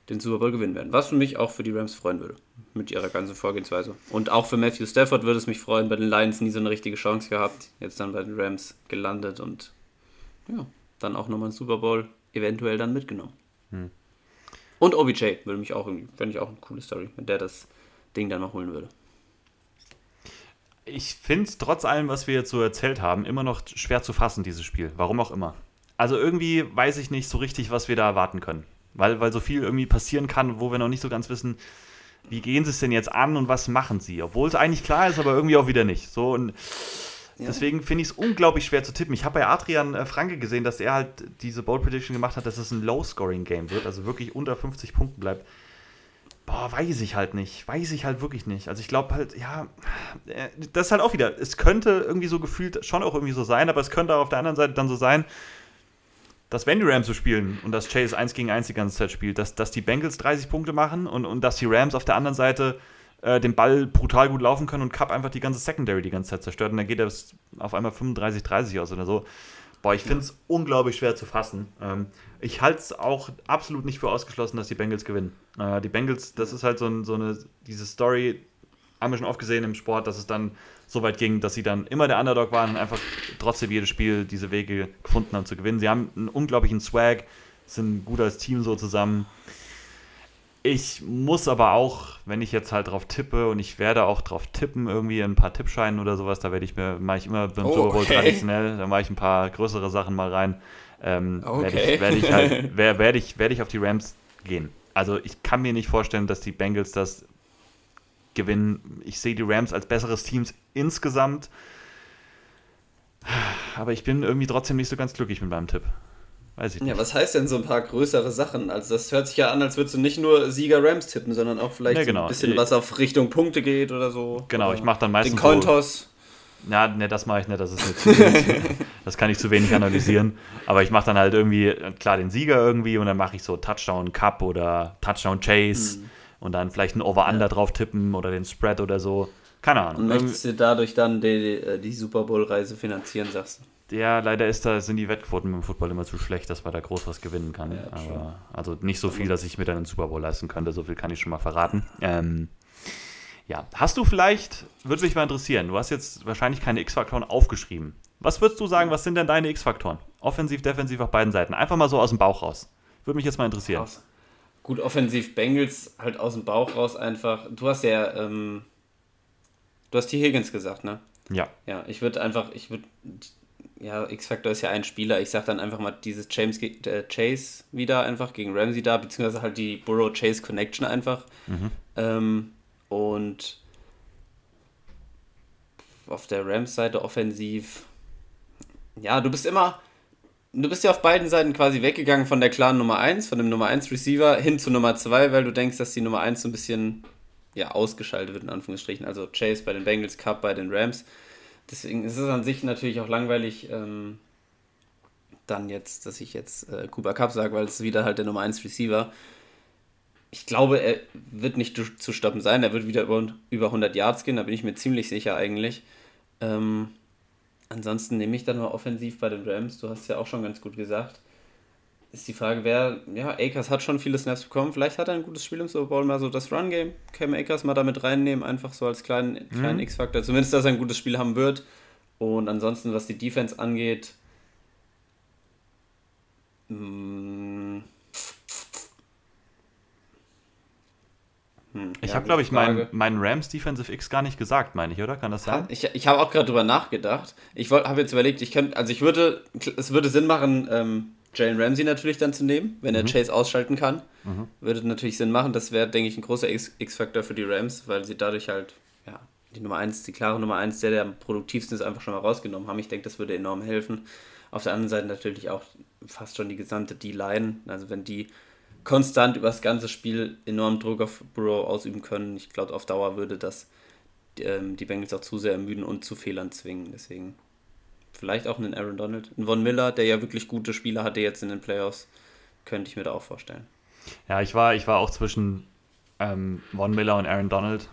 [SPEAKER 1] den Super Bowl gewinnen werden. Was für mich auch für die Rams freuen würde, mit ihrer ganzen Vorgehensweise. Und auch für Matthew Stafford würde es mich freuen, bei den Lions nie so eine richtige Chance gehabt, jetzt dann bei den Rams gelandet und ja, dann auch nochmal einen Super Bowl eventuell dann mitgenommen. Hm. Und OBJ würde mich auch irgendwie, fände ich auch eine coole Story, wenn der das Ding dann mal holen würde.
[SPEAKER 2] ich finde es trotz allem, was wir jetzt so erzählt haben, immer noch schwer zu fassen, dieses Spiel. Warum auch immer. Also irgendwie weiß ich nicht so richtig, was wir da erwarten können. Weil, weil so viel irgendwie passieren kann, wo wir noch nicht so ganz wissen, wie gehen sie es denn jetzt an und was machen sie? Obwohl es eigentlich klar ist, aber irgendwie auch wieder nicht. So und ja. deswegen finde ich es unglaublich schwer zu tippen. Ich habe bei Adrian äh, Franke gesehen, dass er halt diese Bold Prediction gemacht hat, dass es ein Low-Scoring-Game wird, also wirklich unter 50 Punkten bleibt. Boah, weiß ich halt nicht. Weiß ich halt wirklich nicht. Also ich glaube halt, ja, äh, das ist halt auch wieder, es könnte irgendwie so gefühlt schon auch irgendwie so sein, aber es könnte auch auf der anderen Seite dann so sein, dass wenn die Rams so spielen und dass Chase 1 gegen 1 die ganze Zeit spielt, dass, dass die Bengals 30 Punkte machen und, und dass die Rams auf der anderen Seite äh, den Ball brutal gut laufen können und Cup einfach die ganze Secondary die ganze Zeit zerstört und dann geht er auf einmal 35-30 aus oder so. Boah, ich finde es unglaublich schwer zu fassen. Ähm, ich halte es auch absolut nicht für ausgeschlossen, dass die Bengals gewinnen. Äh, die Bengals, das ist halt so, ein, so eine, diese Story, haben wir schon oft gesehen im Sport, dass es dann so weit ging, dass sie dann immer der Underdog waren und einfach trotzdem jedes Spiel diese Wege gefunden haben zu gewinnen. Sie haben einen unglaublichen Swag, sind gut als Team so zusammen. Ich muss aber auch, wenn ich jetzt halt drauf tippe und ich werde auch drauf tippen, irgendwie ein paar Tippscheinen oder sowas, da werde ich mir, mache ich immer beim oh, Super Bowl okay. traditionell, da mache ich ein paar größere Sachen mal rein. Ähm, okay. Werde ich, werd ich, halt, werde ich, werd ich auf die Rams gehen. Also ich kann mir nicht vorstellen, dass die Bengals das gewinnen. Ich sehe die Rams als besseres Team insgesamt. Aber ich bin irgendwie trotzdem nicht so ganz glücklich mit meinem Tipp.
[SPEAKER 1] Weiß ich nicht. Ja, was heißt denn so ein paar größere Sachen? Also das hört sich ja an, als würdest du nicht nur Sieger Rams tippen, sondern auch vielleicht ja, genau. so ein bisschen was auf Richtung Punkte geht oder so.
[SPEAKER 2] Genau, ich mache dann meistens
[SPEAKER 1] den Cointoss.
[SPEAKER 2] So, ja, ne, das mache ich nicht, das ist nicht zu wenig. das kann ich zu wenig analysieren. Aber ich mache dann halt irgendwie, klar, den Sieger irgendwie und dann mache ich so Touchdown Cup oder Touchdown Chase. Hm und dann vielleicht ein Over-Under ja. drauf tippen oder den Spread oder so. Keine Ahnung.
[SPEAKER 1] Und möchtest du dadurch dann die, äh, die Super Bowl-Reise finanzieren, sagst
[SPEAKER 2] du? Ja, leider ist da, sind die Wettquoten im Football immer zu schlecht, dass man da groß was gewinnen kann. Ja, Aber, also nicht so viel, dass ich mir dann einen Super Bowl leisten könnte, so viel kann ich schon mal verraten. Ähm, ja, hast du vielleicht, würde mich mal interessieren, du hast jetzt wahrscheinlich keine X-Faktoren aufgeschrieben. Was würdest du sagen, was sind denn deine X-Faktoren? Offensiv, defensiv auf beiden Seiten. Einfach mal so aus dem Bauch raus. Würde mich jetzt mal interessieren. Aus,
[SPEAKER 1] Gut, offensiv Bengals halt aus dem Bauch raus einfach. Du hast ja, ähm, du hast T. Higgins gesagt, ne?
[SPEAKER 2] Ja.
[SPEAKER 1] Ja, ich würde einfach, ich würde, ja, X-Factor ist ja ein Spieler. Ich sag dann einfach mal dieses James äh, Chase wieder einfach gegen Ramsey da, beziehungsweise halt die Burrow-Chase Connection einfach. Mhm. Ähm, und auf der Rams-Seite offensiv, ja, du bist immer, du bist ja auf beiden Seiten quasi weggegangen von der klaren Nummer 1, von dem Nummer 1 Receiver hin zu Nummer 2, weil du denkst, dass die Nummer 1 so ein bisschen ja, ausgeschaltet wird, in Anführungsstrichen. Also Chase bei den Bengals, Cup bei den Rams. Deswegen ist es an sich natürlich auch langweilig, ähm, dann jetzt, dass ich jetzt äh, Cooper Cup sage, weil es wieder halt der Nummer 1 Receiver. Ich glaube, er wird nicht zu stoppen sein. Er wird wieder über, über 100 Yards gehen, da bin ich mir ziemlich sicher eigentlich. Ähm, Ansonsten nehme ich dann mal offensiv bei den Rams. Du hast ja auch schon ganz gut gesagt. Ist die Frage, wer, ja, Akers hat schon viele Snaps bekommen. Vielleicht hat er ein gutes Spiel im Super Bowl, mal so das Run-Game. Cam Akers mal damit reinnehmen, einfach so als kleinen, kleinen mhm. X-Faktor. Zumindest, dass er ein gutes Spiel haben wird. Und ansonsten, was die Defense angeht, mh, mm,
[SPEAKER 2] Hm, ich ja, habe, glaube ich, meinen mein Rams Defensive X gar nicht gesagt, meine ich, oder? Kann das sein?
[SPEAKER 1] Ich, ich habe auch gerade drüber nachgedacht. Ich habe jetzt überlegt, ich könnte, also ich würde, es würde Sinn machen, ähm, Jalen Ramsey natürlich dann zu nehmen, wenn mhm. er Chase ausschalten kann. Mhm. Würde natürlich Sinn machen. Das wäre, denke ich, ein großer X-Faktor für die Rams, weil sie dadurch halt, ja, die Nummer 1, die klare Nummer 1, der, der am produktivsten ist, einfach schon mal rausgenommen haben. Ich denke, das würde enorm helfen. Auf der anderen Seite natürlich auch fast schon die gesamte D-Line. Also wenn die konstant über das ganze Spiel enorm Druck auf Burrow ausüben können. Ich glaube, auf Dauer würde das ähm, die Bengals auch zu sehr ermüden und zu Fehlern zwingen. Deswegen vielleicht auch einen Aaron Donald. Einen Von Miller, der ja wirklich gute Spieler hatte jetzt in den Playoffs, könnte ich mir da auch vorstellen.
[SPEAKER 2] Ja, ich war, ich war auch zwischen ähm, Von Miller und Aaron Donald.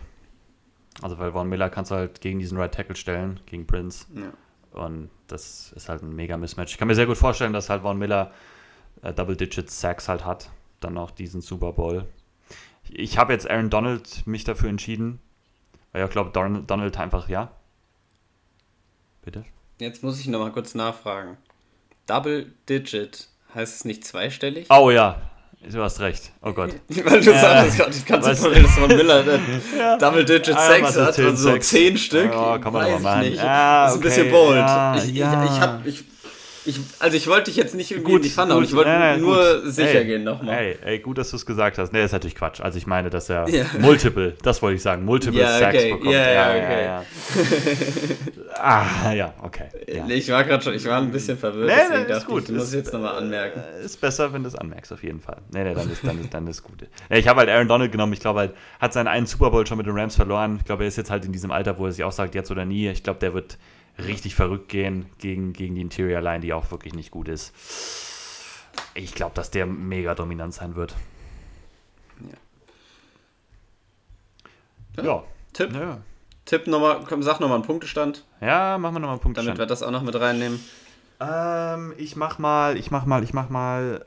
[SPEAKER 2] Also, weil Von Miller kannst du halt gegen diesen Right Tackle stellen, gegen Prince. Ja. Und das ist halt ein mega Mismatch. Ich kann mir sehr gut vorstellen, dass halt Von Miller äh, Double-Digit Sacks halt hat dann auch diesen Super Bowl. Ich habe jetzt Aaron Donald mich dafür entschieden, weil ich glaube, Donald einfach, ja.
[SPEAKER 1] Bitte? Jetzt muss ich nochmal kurz nachfragen. Double Digit, heißt es nicht zweistellig?
[SPEAKER 2] Oh ja. Du hast recht. Oh Gott.
[SPEAKER 1] Weil du sagst, ich kann es vorstellen, dass von Miller ja. Double Digit ah, Sex hat und so 10 Stück.
[SPEAKER 2] Oh, komm mal, mal
[SPEAKER 1] nicht. Ja, das ist okay. ein bisschen bold. Ja, ich, ja. ich, ich, hab, ich ich, also ich wollte dich jetzt nicht irgendwie gut, in die Pfanne hauen, ich wollte nein, nein, nur gut. sicher ey, gehen nochmal.
[SPEAKER 2] Ey, ey, gut, dass du es gesagt hast. Nee, ist natürlich Quatsch. Also ich meine, dass er ja. Multiple, das wollte ich sagen, Multiple ja, Sex okay. bekommt. Ja, ja, okay. ja, ah, ja, okay.
[SPEAKER 1] Ja. Ich war gerade schon, ich war ein bisschen verwirrt, nee, deswegen nee, ist gut. ich, muss es jetzt nochmal anmerken.
[SPEAKER 2] Äh, ist besser, wenn du es anmerkst, auf jeden Fall. Nee, nee, dann ist, dann ist, dann ist gut. Nee, ich habe halt Aaron Donald genommen, ich glaube halt, hat seinen einen Super Bowl schon mit den Rams verloren. Ich glaube, er ist jetzt halt in diesem Alter, wo er sich auch sagt, jetzt oder nie. Ich glaube, der wird richtig verrückt gehen gegen, gegen die Interior Line, die auch wirklich nicht gut ist. Ich glaube, dass der mega dominant sein wird.
[SPEAKER 1] Ja. ja. Tipp. Ja. Tipp nochmal, komm, sag nochmal einen Punktestand.
[SPEAKER 2] Ja, machen wir nochmal einen Punktestand.
[SPEAKER 1] Damit wir das auch noch mit reinnehmen.
[SPEAKER 2] Ähm, ich mach mal, ich mach mal, ich mach mal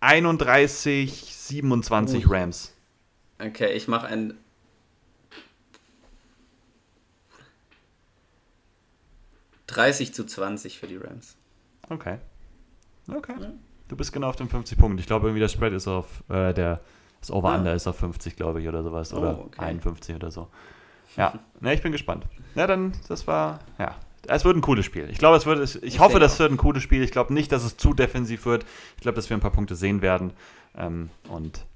[SPEAKER 2] 31, 27 uh. Rams.
[SPEAKER 1] Okay, ich mach ein 30 zu 20 für die Rams.
[SPEAKER 2] Okay. Okay. Ja. Du bist genau auf den 50 Punkten. Ich glaube, irgendwie der Spread ist auf, äh, der, das Over-Under ah. ist auf 50, glaube ich, oder sowas. Oh, oder okay. 51 oder so. Ja, ne, ich bin gespannt. Ja, dann, das war, ja. Es wird ein cooles Spiel. Ich glaube, es wird, ich, ich hoffe, das wird ein cooles Spiel. Ich glaube nicht, dass es zu defensiv wird. Ich glaube, dass wir ein paar Punkte sehen werden. Ähm, und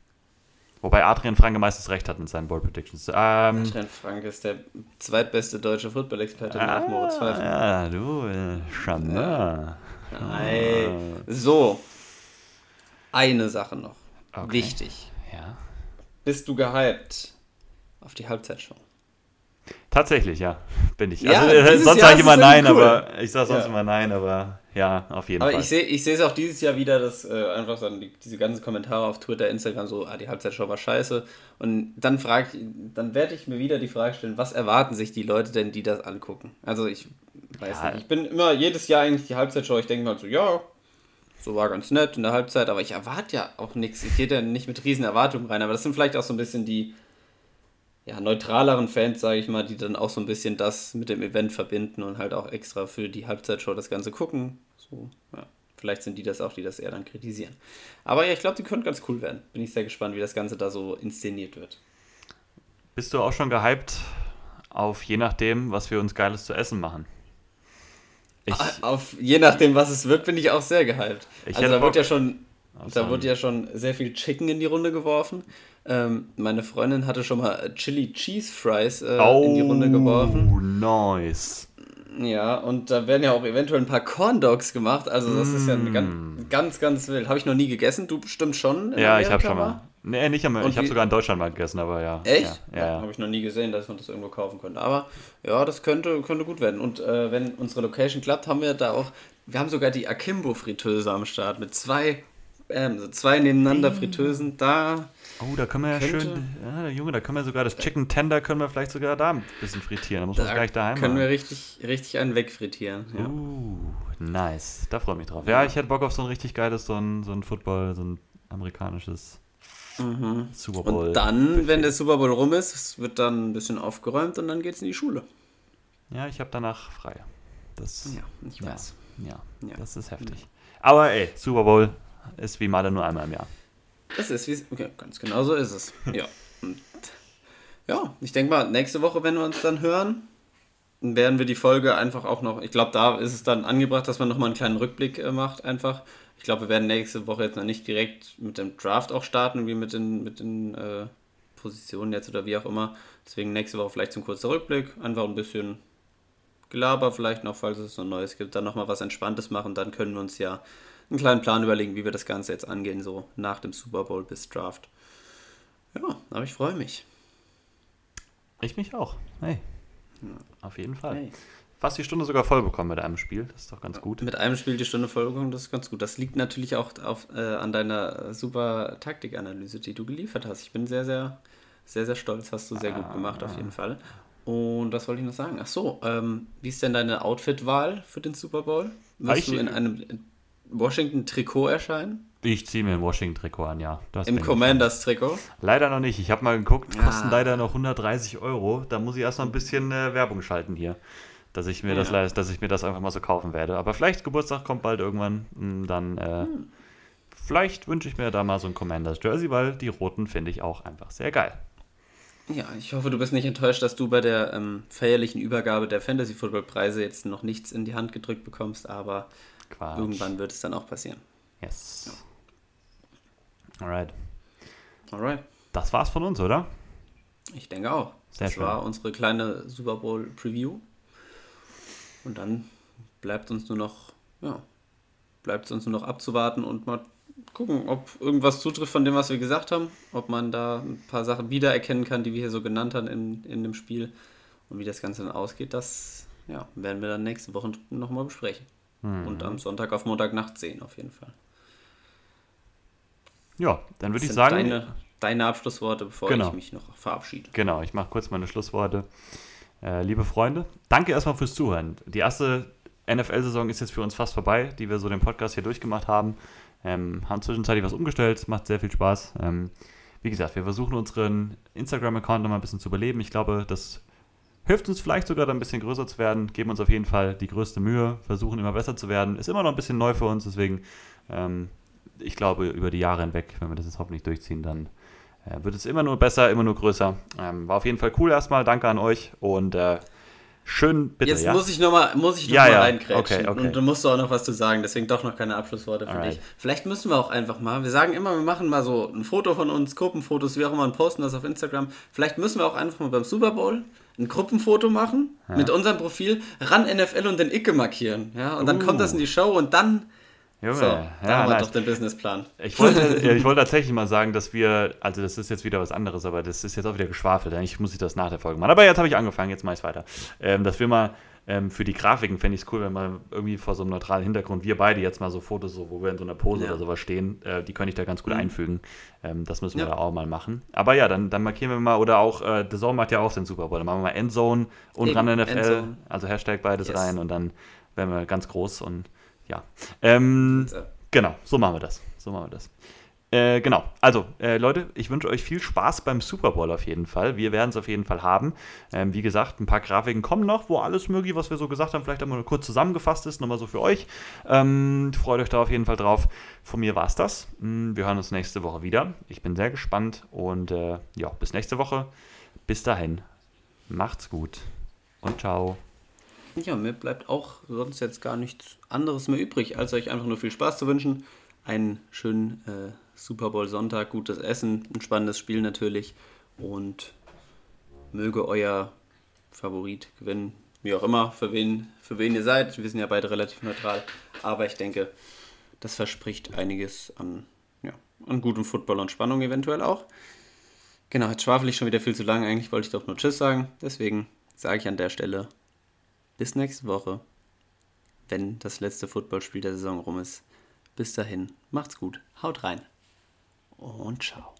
[SPEAKER 2] Wobei Adrian Franke meistens recht hat mit seinen Ball Predictions.
[SPEAKER 1] Ähm, Adrian Franke ist der zweitbeste deutsche Football-Experte ah, nach Moritz Pfeiffer.
[SPEAKER 2] Ja, du, äh, schon, ja.
[SPEAKER 1] Nein. So. Eine Sache noch. Okay. Wichtig.
[SPEAKER 2] Ja.
[SPEAKER 1] Bist du gehypt auf die Halbzeitshow?
[SPEAKER 2] Tatsächlich, ja, bin ich. Ja, also, äh, sonst sage ich immer nein, cool. aber ich sage sonst ja. immer nein, aber ja, auf jeden
[SPEAKER 1] aber
[SPEAKER 2] Fall.
[SPEAKER 1] Aber ich sehe es auch dieses Jahr wieder, dass äh, einfach dann die, diese ganzen Kommentare auf Twitter, Instagram so, ah, die Halbzeitshow war scheiße. Und dann frage dann werde ich mir wieder die Frage stellen, was erwarten sich die Leute denn, die das angucken? Also ich weiß ja. nicht. Ich bin immer jedes Jahr eigentlich die Halbzeitshow, ich denke mal so, ja, so war ganz nett in der Halbzeit, aber ich erwarte ja auch nichts. Ich gehe da nicht mit riesen Erwartungen rein, aber das sind vielleicht auch so ein bisschen die ja, neutraleren Fans, sage ich mal, die dann auch so ein bisschen das mit dem Event verbinden und halt auch extra für die Halbzeitshow das Ganze gucken. So, ja. Vielleicht sind die das auch, die das eher dann kritisieren. Aber ja, ich glaube, die könnten ganz cool werden. Bin ich sehr gespannt, wie das Ganze da so inszeniert wird.
[SPEAKER 2] Bist du auch schon gehypt auf je nachdem, was wir uns Geiles zu essen machen?
[SPEAKER 1] Ich, auf je nachdem, was es wird, bin ich auch sehr gehypt. also da wird ja schon, da wird ja schon sehr viel Chicken in die Runde geworfen. Ähm, meine Freundin hatte schon mal Chili Cheese Fries äh, oh, in die Runde geworfen.
[SPEAKER 2] Nice.
[SPEAKER 1] Ja, und da werden ja auch eventuell ein paar Corn Dogs gemacht. Also das mm. ist ja ganz, mm. ganz, ganz wild. Habe ich noch nie gegessen. Du bestimmt schon.
[SPEAKER 2] Ja, ich habe schon mal. Nee, nicht einmal. Ich habe sogar in Deutschland mal gegessen, aber ja.
[SPEAKER 1] Echt?
[SPEAKER 2] Ja, ja,
[SPEAKER 1] ja. Habe ich noch nie gesehen, dass man das irgendwo kaufen könnte. Aber ja, das könnte, könnte gut werden. Und äh, wenn unsere Location klappt, haben wir da auch. Wir haben sogar die Akimbo-Fritteuse am Start mit zwei, ähm, zwei nebeneinander Fritteusen. Da
[SPEAKER 2] Oh, da können wir ja schön, ja, Junge, da können wir sogar das Chicken Tender können wir vielleicht sogar da ein bisschen frittieren. Da muss man es gleich daheim
[SPEAKER 1] Können machen. wir richtig, richtig einen wegfrittieren.
[SPEAKER 2] Ja. Uh, nice. Da freue ich mich drauf. Ja, ich hätte Bock auf so ein richtig geiles, so ein, so ein Football, so ein amerikanisches
[SPEAKER 1] mhm. Super Bowl. Und dann, Buffet. wenn der Super Bowl rum ist, wird dann ein bisschen aufgeräumt und dann geht es in die Schule.
[SPEAKER 2] Ja, ich habe danach frei. Das,
[SPEAKER 1] ja, ich weiß.
[SPEAKER 2] Ja, ja, das ist heftig. Aber ey, Super Bowl ist wie Male nur einmal im Jahr.
[SPEAKER 1] Es ist, wie okay, ganz genau so ist es. Ja. Und ja, ich denke mal, nächste Woche, wenn wir uns dann hören, werden wir die Folge einfach auch noch, ich glaube, da ist es dann angebracht, dass man nochmal einen kleinen Rückblick äh, macht, einfach. Ich glaube, wir werden nächste Woche jetzt noch nicht direkt mit dem Draft auch starten, wie mit den, mit den äh, Positionen jetzt oder wie auch immer. Deswegen nächste Woche vielleicht zum kurzen Rückblick, einfach ein bisschen Gelaber vielleicht noch, falls es so Neues gibt, dann nochmal was Entspanntes machen, dann können wir uns ja einen kleinen Plan überlegen, wie wir das Ganze jetzt angehen, so nach dem Super Bowl bis Draft. Ja, aber ich freue mich.
[SPEAKER 2] Ich mich auch. Hey. Ja. Auf jeden Fall. Hey. Fast die Stunde sogar voll bekommen mit einem Spiel. Das ist doch ganz gut.
[SPEAKER 1] Mit einem Spiel die Stunde voll bekommen, das ist ganz gut. Das liegt natürlich auch auf, äh, an deiner super Taktikanalyse, die du geliefert hast. Ich bin sehr, sehr, sehr, sehr stolz. Hast du sehr ah, gut gemacht, auf jeden Fall. Und was wollte ich noch sagen? Ach so, ähm, wie ist denn deine Outfit-Wahl für den Super Bowl? Wirst du in einem Washington-Trikot erscheinen?
[SPEAKER 2] Ich ziehe mir ein Washington-Trikot an, ja.
[SPEAKER 1] Im Commanders-Trikot?
[SPEAKER 2] Leider noch nicht. Ich habe mal geguckt, kosten ah. leider noch 130 Euro. Da muss ich erst noch ein bisschen äh, Werbung schalten hier. Dass ich, mir ja. das, dass ich mir das einfach mal so kaufen werde. Aber vielleicht Geburtstag kommt bald irgendwann. Hm, dann äh, hm. vielleicht wünsche ich mir da mal so ein Commanders Jersey, weil die roten finde ich auch einfach sehr geil.
[SPEAKER 1] Ja, ich hoffe, du bist nicht enttäuscht, dass du bei der ähm, feierlichen Übergabe der Fantasy Football Preise jetzt noch nichts in die Hand gedrückt bekommst, aber Quatsch. irgendwann wird es dann auch passieren. Yes.
[SPEAKER 2] Ja. Alright. Alright. Das war's von uns, oder?
[SPEAKER 1] Ich denke auch. Sehr das schön. war unsere kleine Super Bowl Preview. Und dann bleibt uns nur noch, ja, bleibt uns nur noch abzuwarten und mal gucken, ob irgendwas zutrifft von dem, was wir gesagt haben, ob man da ein paar Sachen wiedererkennen kann, die wir hier so genannt haben in, in dem Spiel und wie das Ganze dann ausgeht, das ja, werden wir dann nächste Woche nochmal besprechen. Mhm. Und am Sonntag auf Montagnacht sehen, auf jeden Fall.
[SPEAKER 2] Ja, dann würde ich sagen.
[SPEAKER 1] Deine, deine Abschlussworte, bevor genau. ich mich noch verabschiede.
[SPEAKER 2] Genau, ich mache kurz meine Schlussworte. Äh, liebe Freunde, danke erstmal fürs Zuhören. Die erste NFL-Saison ist jetzt für uns fast vorbei, die wir so den Podcast hier durchgemacht haben. Ähm, haben zwischenzeitlich was umgestellt, macht sehr viel Spaß. Ähm, wie gesagt, wir versuchen unseren Instagram-Account nochmal ein bisschen zu überleben. Ich glaube, das hilft uns vielleicht sogar, da ein bisschen größer zu werden. Geben uns auf jeden Fall die größte Mühe, versuchen immer besser zu werden. Ist immer noch ein bisschen neu für uns, deswegen, ähm, ich glaube, über die Jahre hinweg, wenn wir das jetzt hoffentlich durchziehen, dann äh, wird es immer nur besser, immer nur größer. Ähm, war auf jeden Fall cool erstmal. Danke an euch und äh, Schön bitte.
[SPEAKER 1] Jetzt ja? muss ich nochmal noch, ja, mal ja. reinkrätschen. Okay, okay. Und du musst auch noch was zu sagen, deswegen doch noch keine Abschlussworte für Alright. dich. Vielleicht müssen wir auch einfach mal, wir sagen immer, wir machen mal so ein Foto von uns, Gruppenfotos, wie auch immer, und posten das auf Instagram. Vielleicht müssen wir auch einfach mal beim Super Bowl ein Gruppenfoto machen ja. mit unserem Profil, ran NFL und den Icke markieren. Ja, und dann uh. kommt das in die Show und dann Junge, so, ja, da haben wir nice. doch den Businessplan.
[SPEAKER 2] Ich wollte, ja, ich wollte tatsächlich mal sagen, dass wir, also das ist jetzt wieder was anderes, aber das ist jetzt auch wieder geschwafelt. Eigentlich muss ich das nach der Folge machen. Aber jetzt habe ich angefangen, jetzt mache ich es weiter. Ähm, dass wir mal ähm, für die Grafiken fände ich es cool, wenn man irgendwie vor so einem neutralen Hintergrund, wir beide jetzt mal so Fotos, so, wo wir in so einer Pose ja. oder sowas stehen, äh, die könnte ich da ganz gut mhm. einfügen. Ähm, das müssen wir ja. da auch mal machen. Aber ja, dann, dann markieren wir mal, oder auch, äh, The Zone macht ja auch den Super Bowl. Dann machen wir mal Endzone und Eben, ran NFL, Endzone. also Hashtag beides yes. rein und dann werden wir ganz groß und ja. Ähm, genau, so machen wir das. So machen wir das. Äh, genau, also äh, Leute, ich wünsche euch viel Spaß beim Super Bowl auf jeden Fall. Wir werden es auf jeden Fall haben. Ähm, wie gesagt, ein paar Grafiken kommen noch, wo alles mögliche, was wir so gesagt haben, vielleicht einmal kurz zusammengefasst ist, nochmal so für euch. Ähm, freut euch da auf jeden Fall drauf. Von mir war es das. Hm, wir hören uns nächste Woche wieder. Ich bin sehr gespannt und äh, ja, bis nächste Woche. Bis dahin, macht's gut und ciao.
[SPEAKER 1] Ja, mir bleibt auch sonst jetzt gar nichts anderes mehr übrig, als euch einfach nur viel Spaß zu wünschen. Einen schönen äh, Super Bowl Sonntag, gutes Essen, ein spannendes Spiel natürlich und möge euer Favorit gewinnen, wie auch immer, für wen, für wen ihr seid. Wir sind ja beide relativ neutral, aber ich denke, das verspricht einiges an, ja, an gutem Football und Spannung eventuell auch. Genau, jetzt schwafel ich schon wieder viel zu lang. Eigentlich wollte ich doch nur Tschüss sagen. Deswegen sage ich an der Stelle bis nächste Woche, wenn das letzte Footballspiel der Saison rum ist. Bis dahin, macht's gut, haut rein und ciao.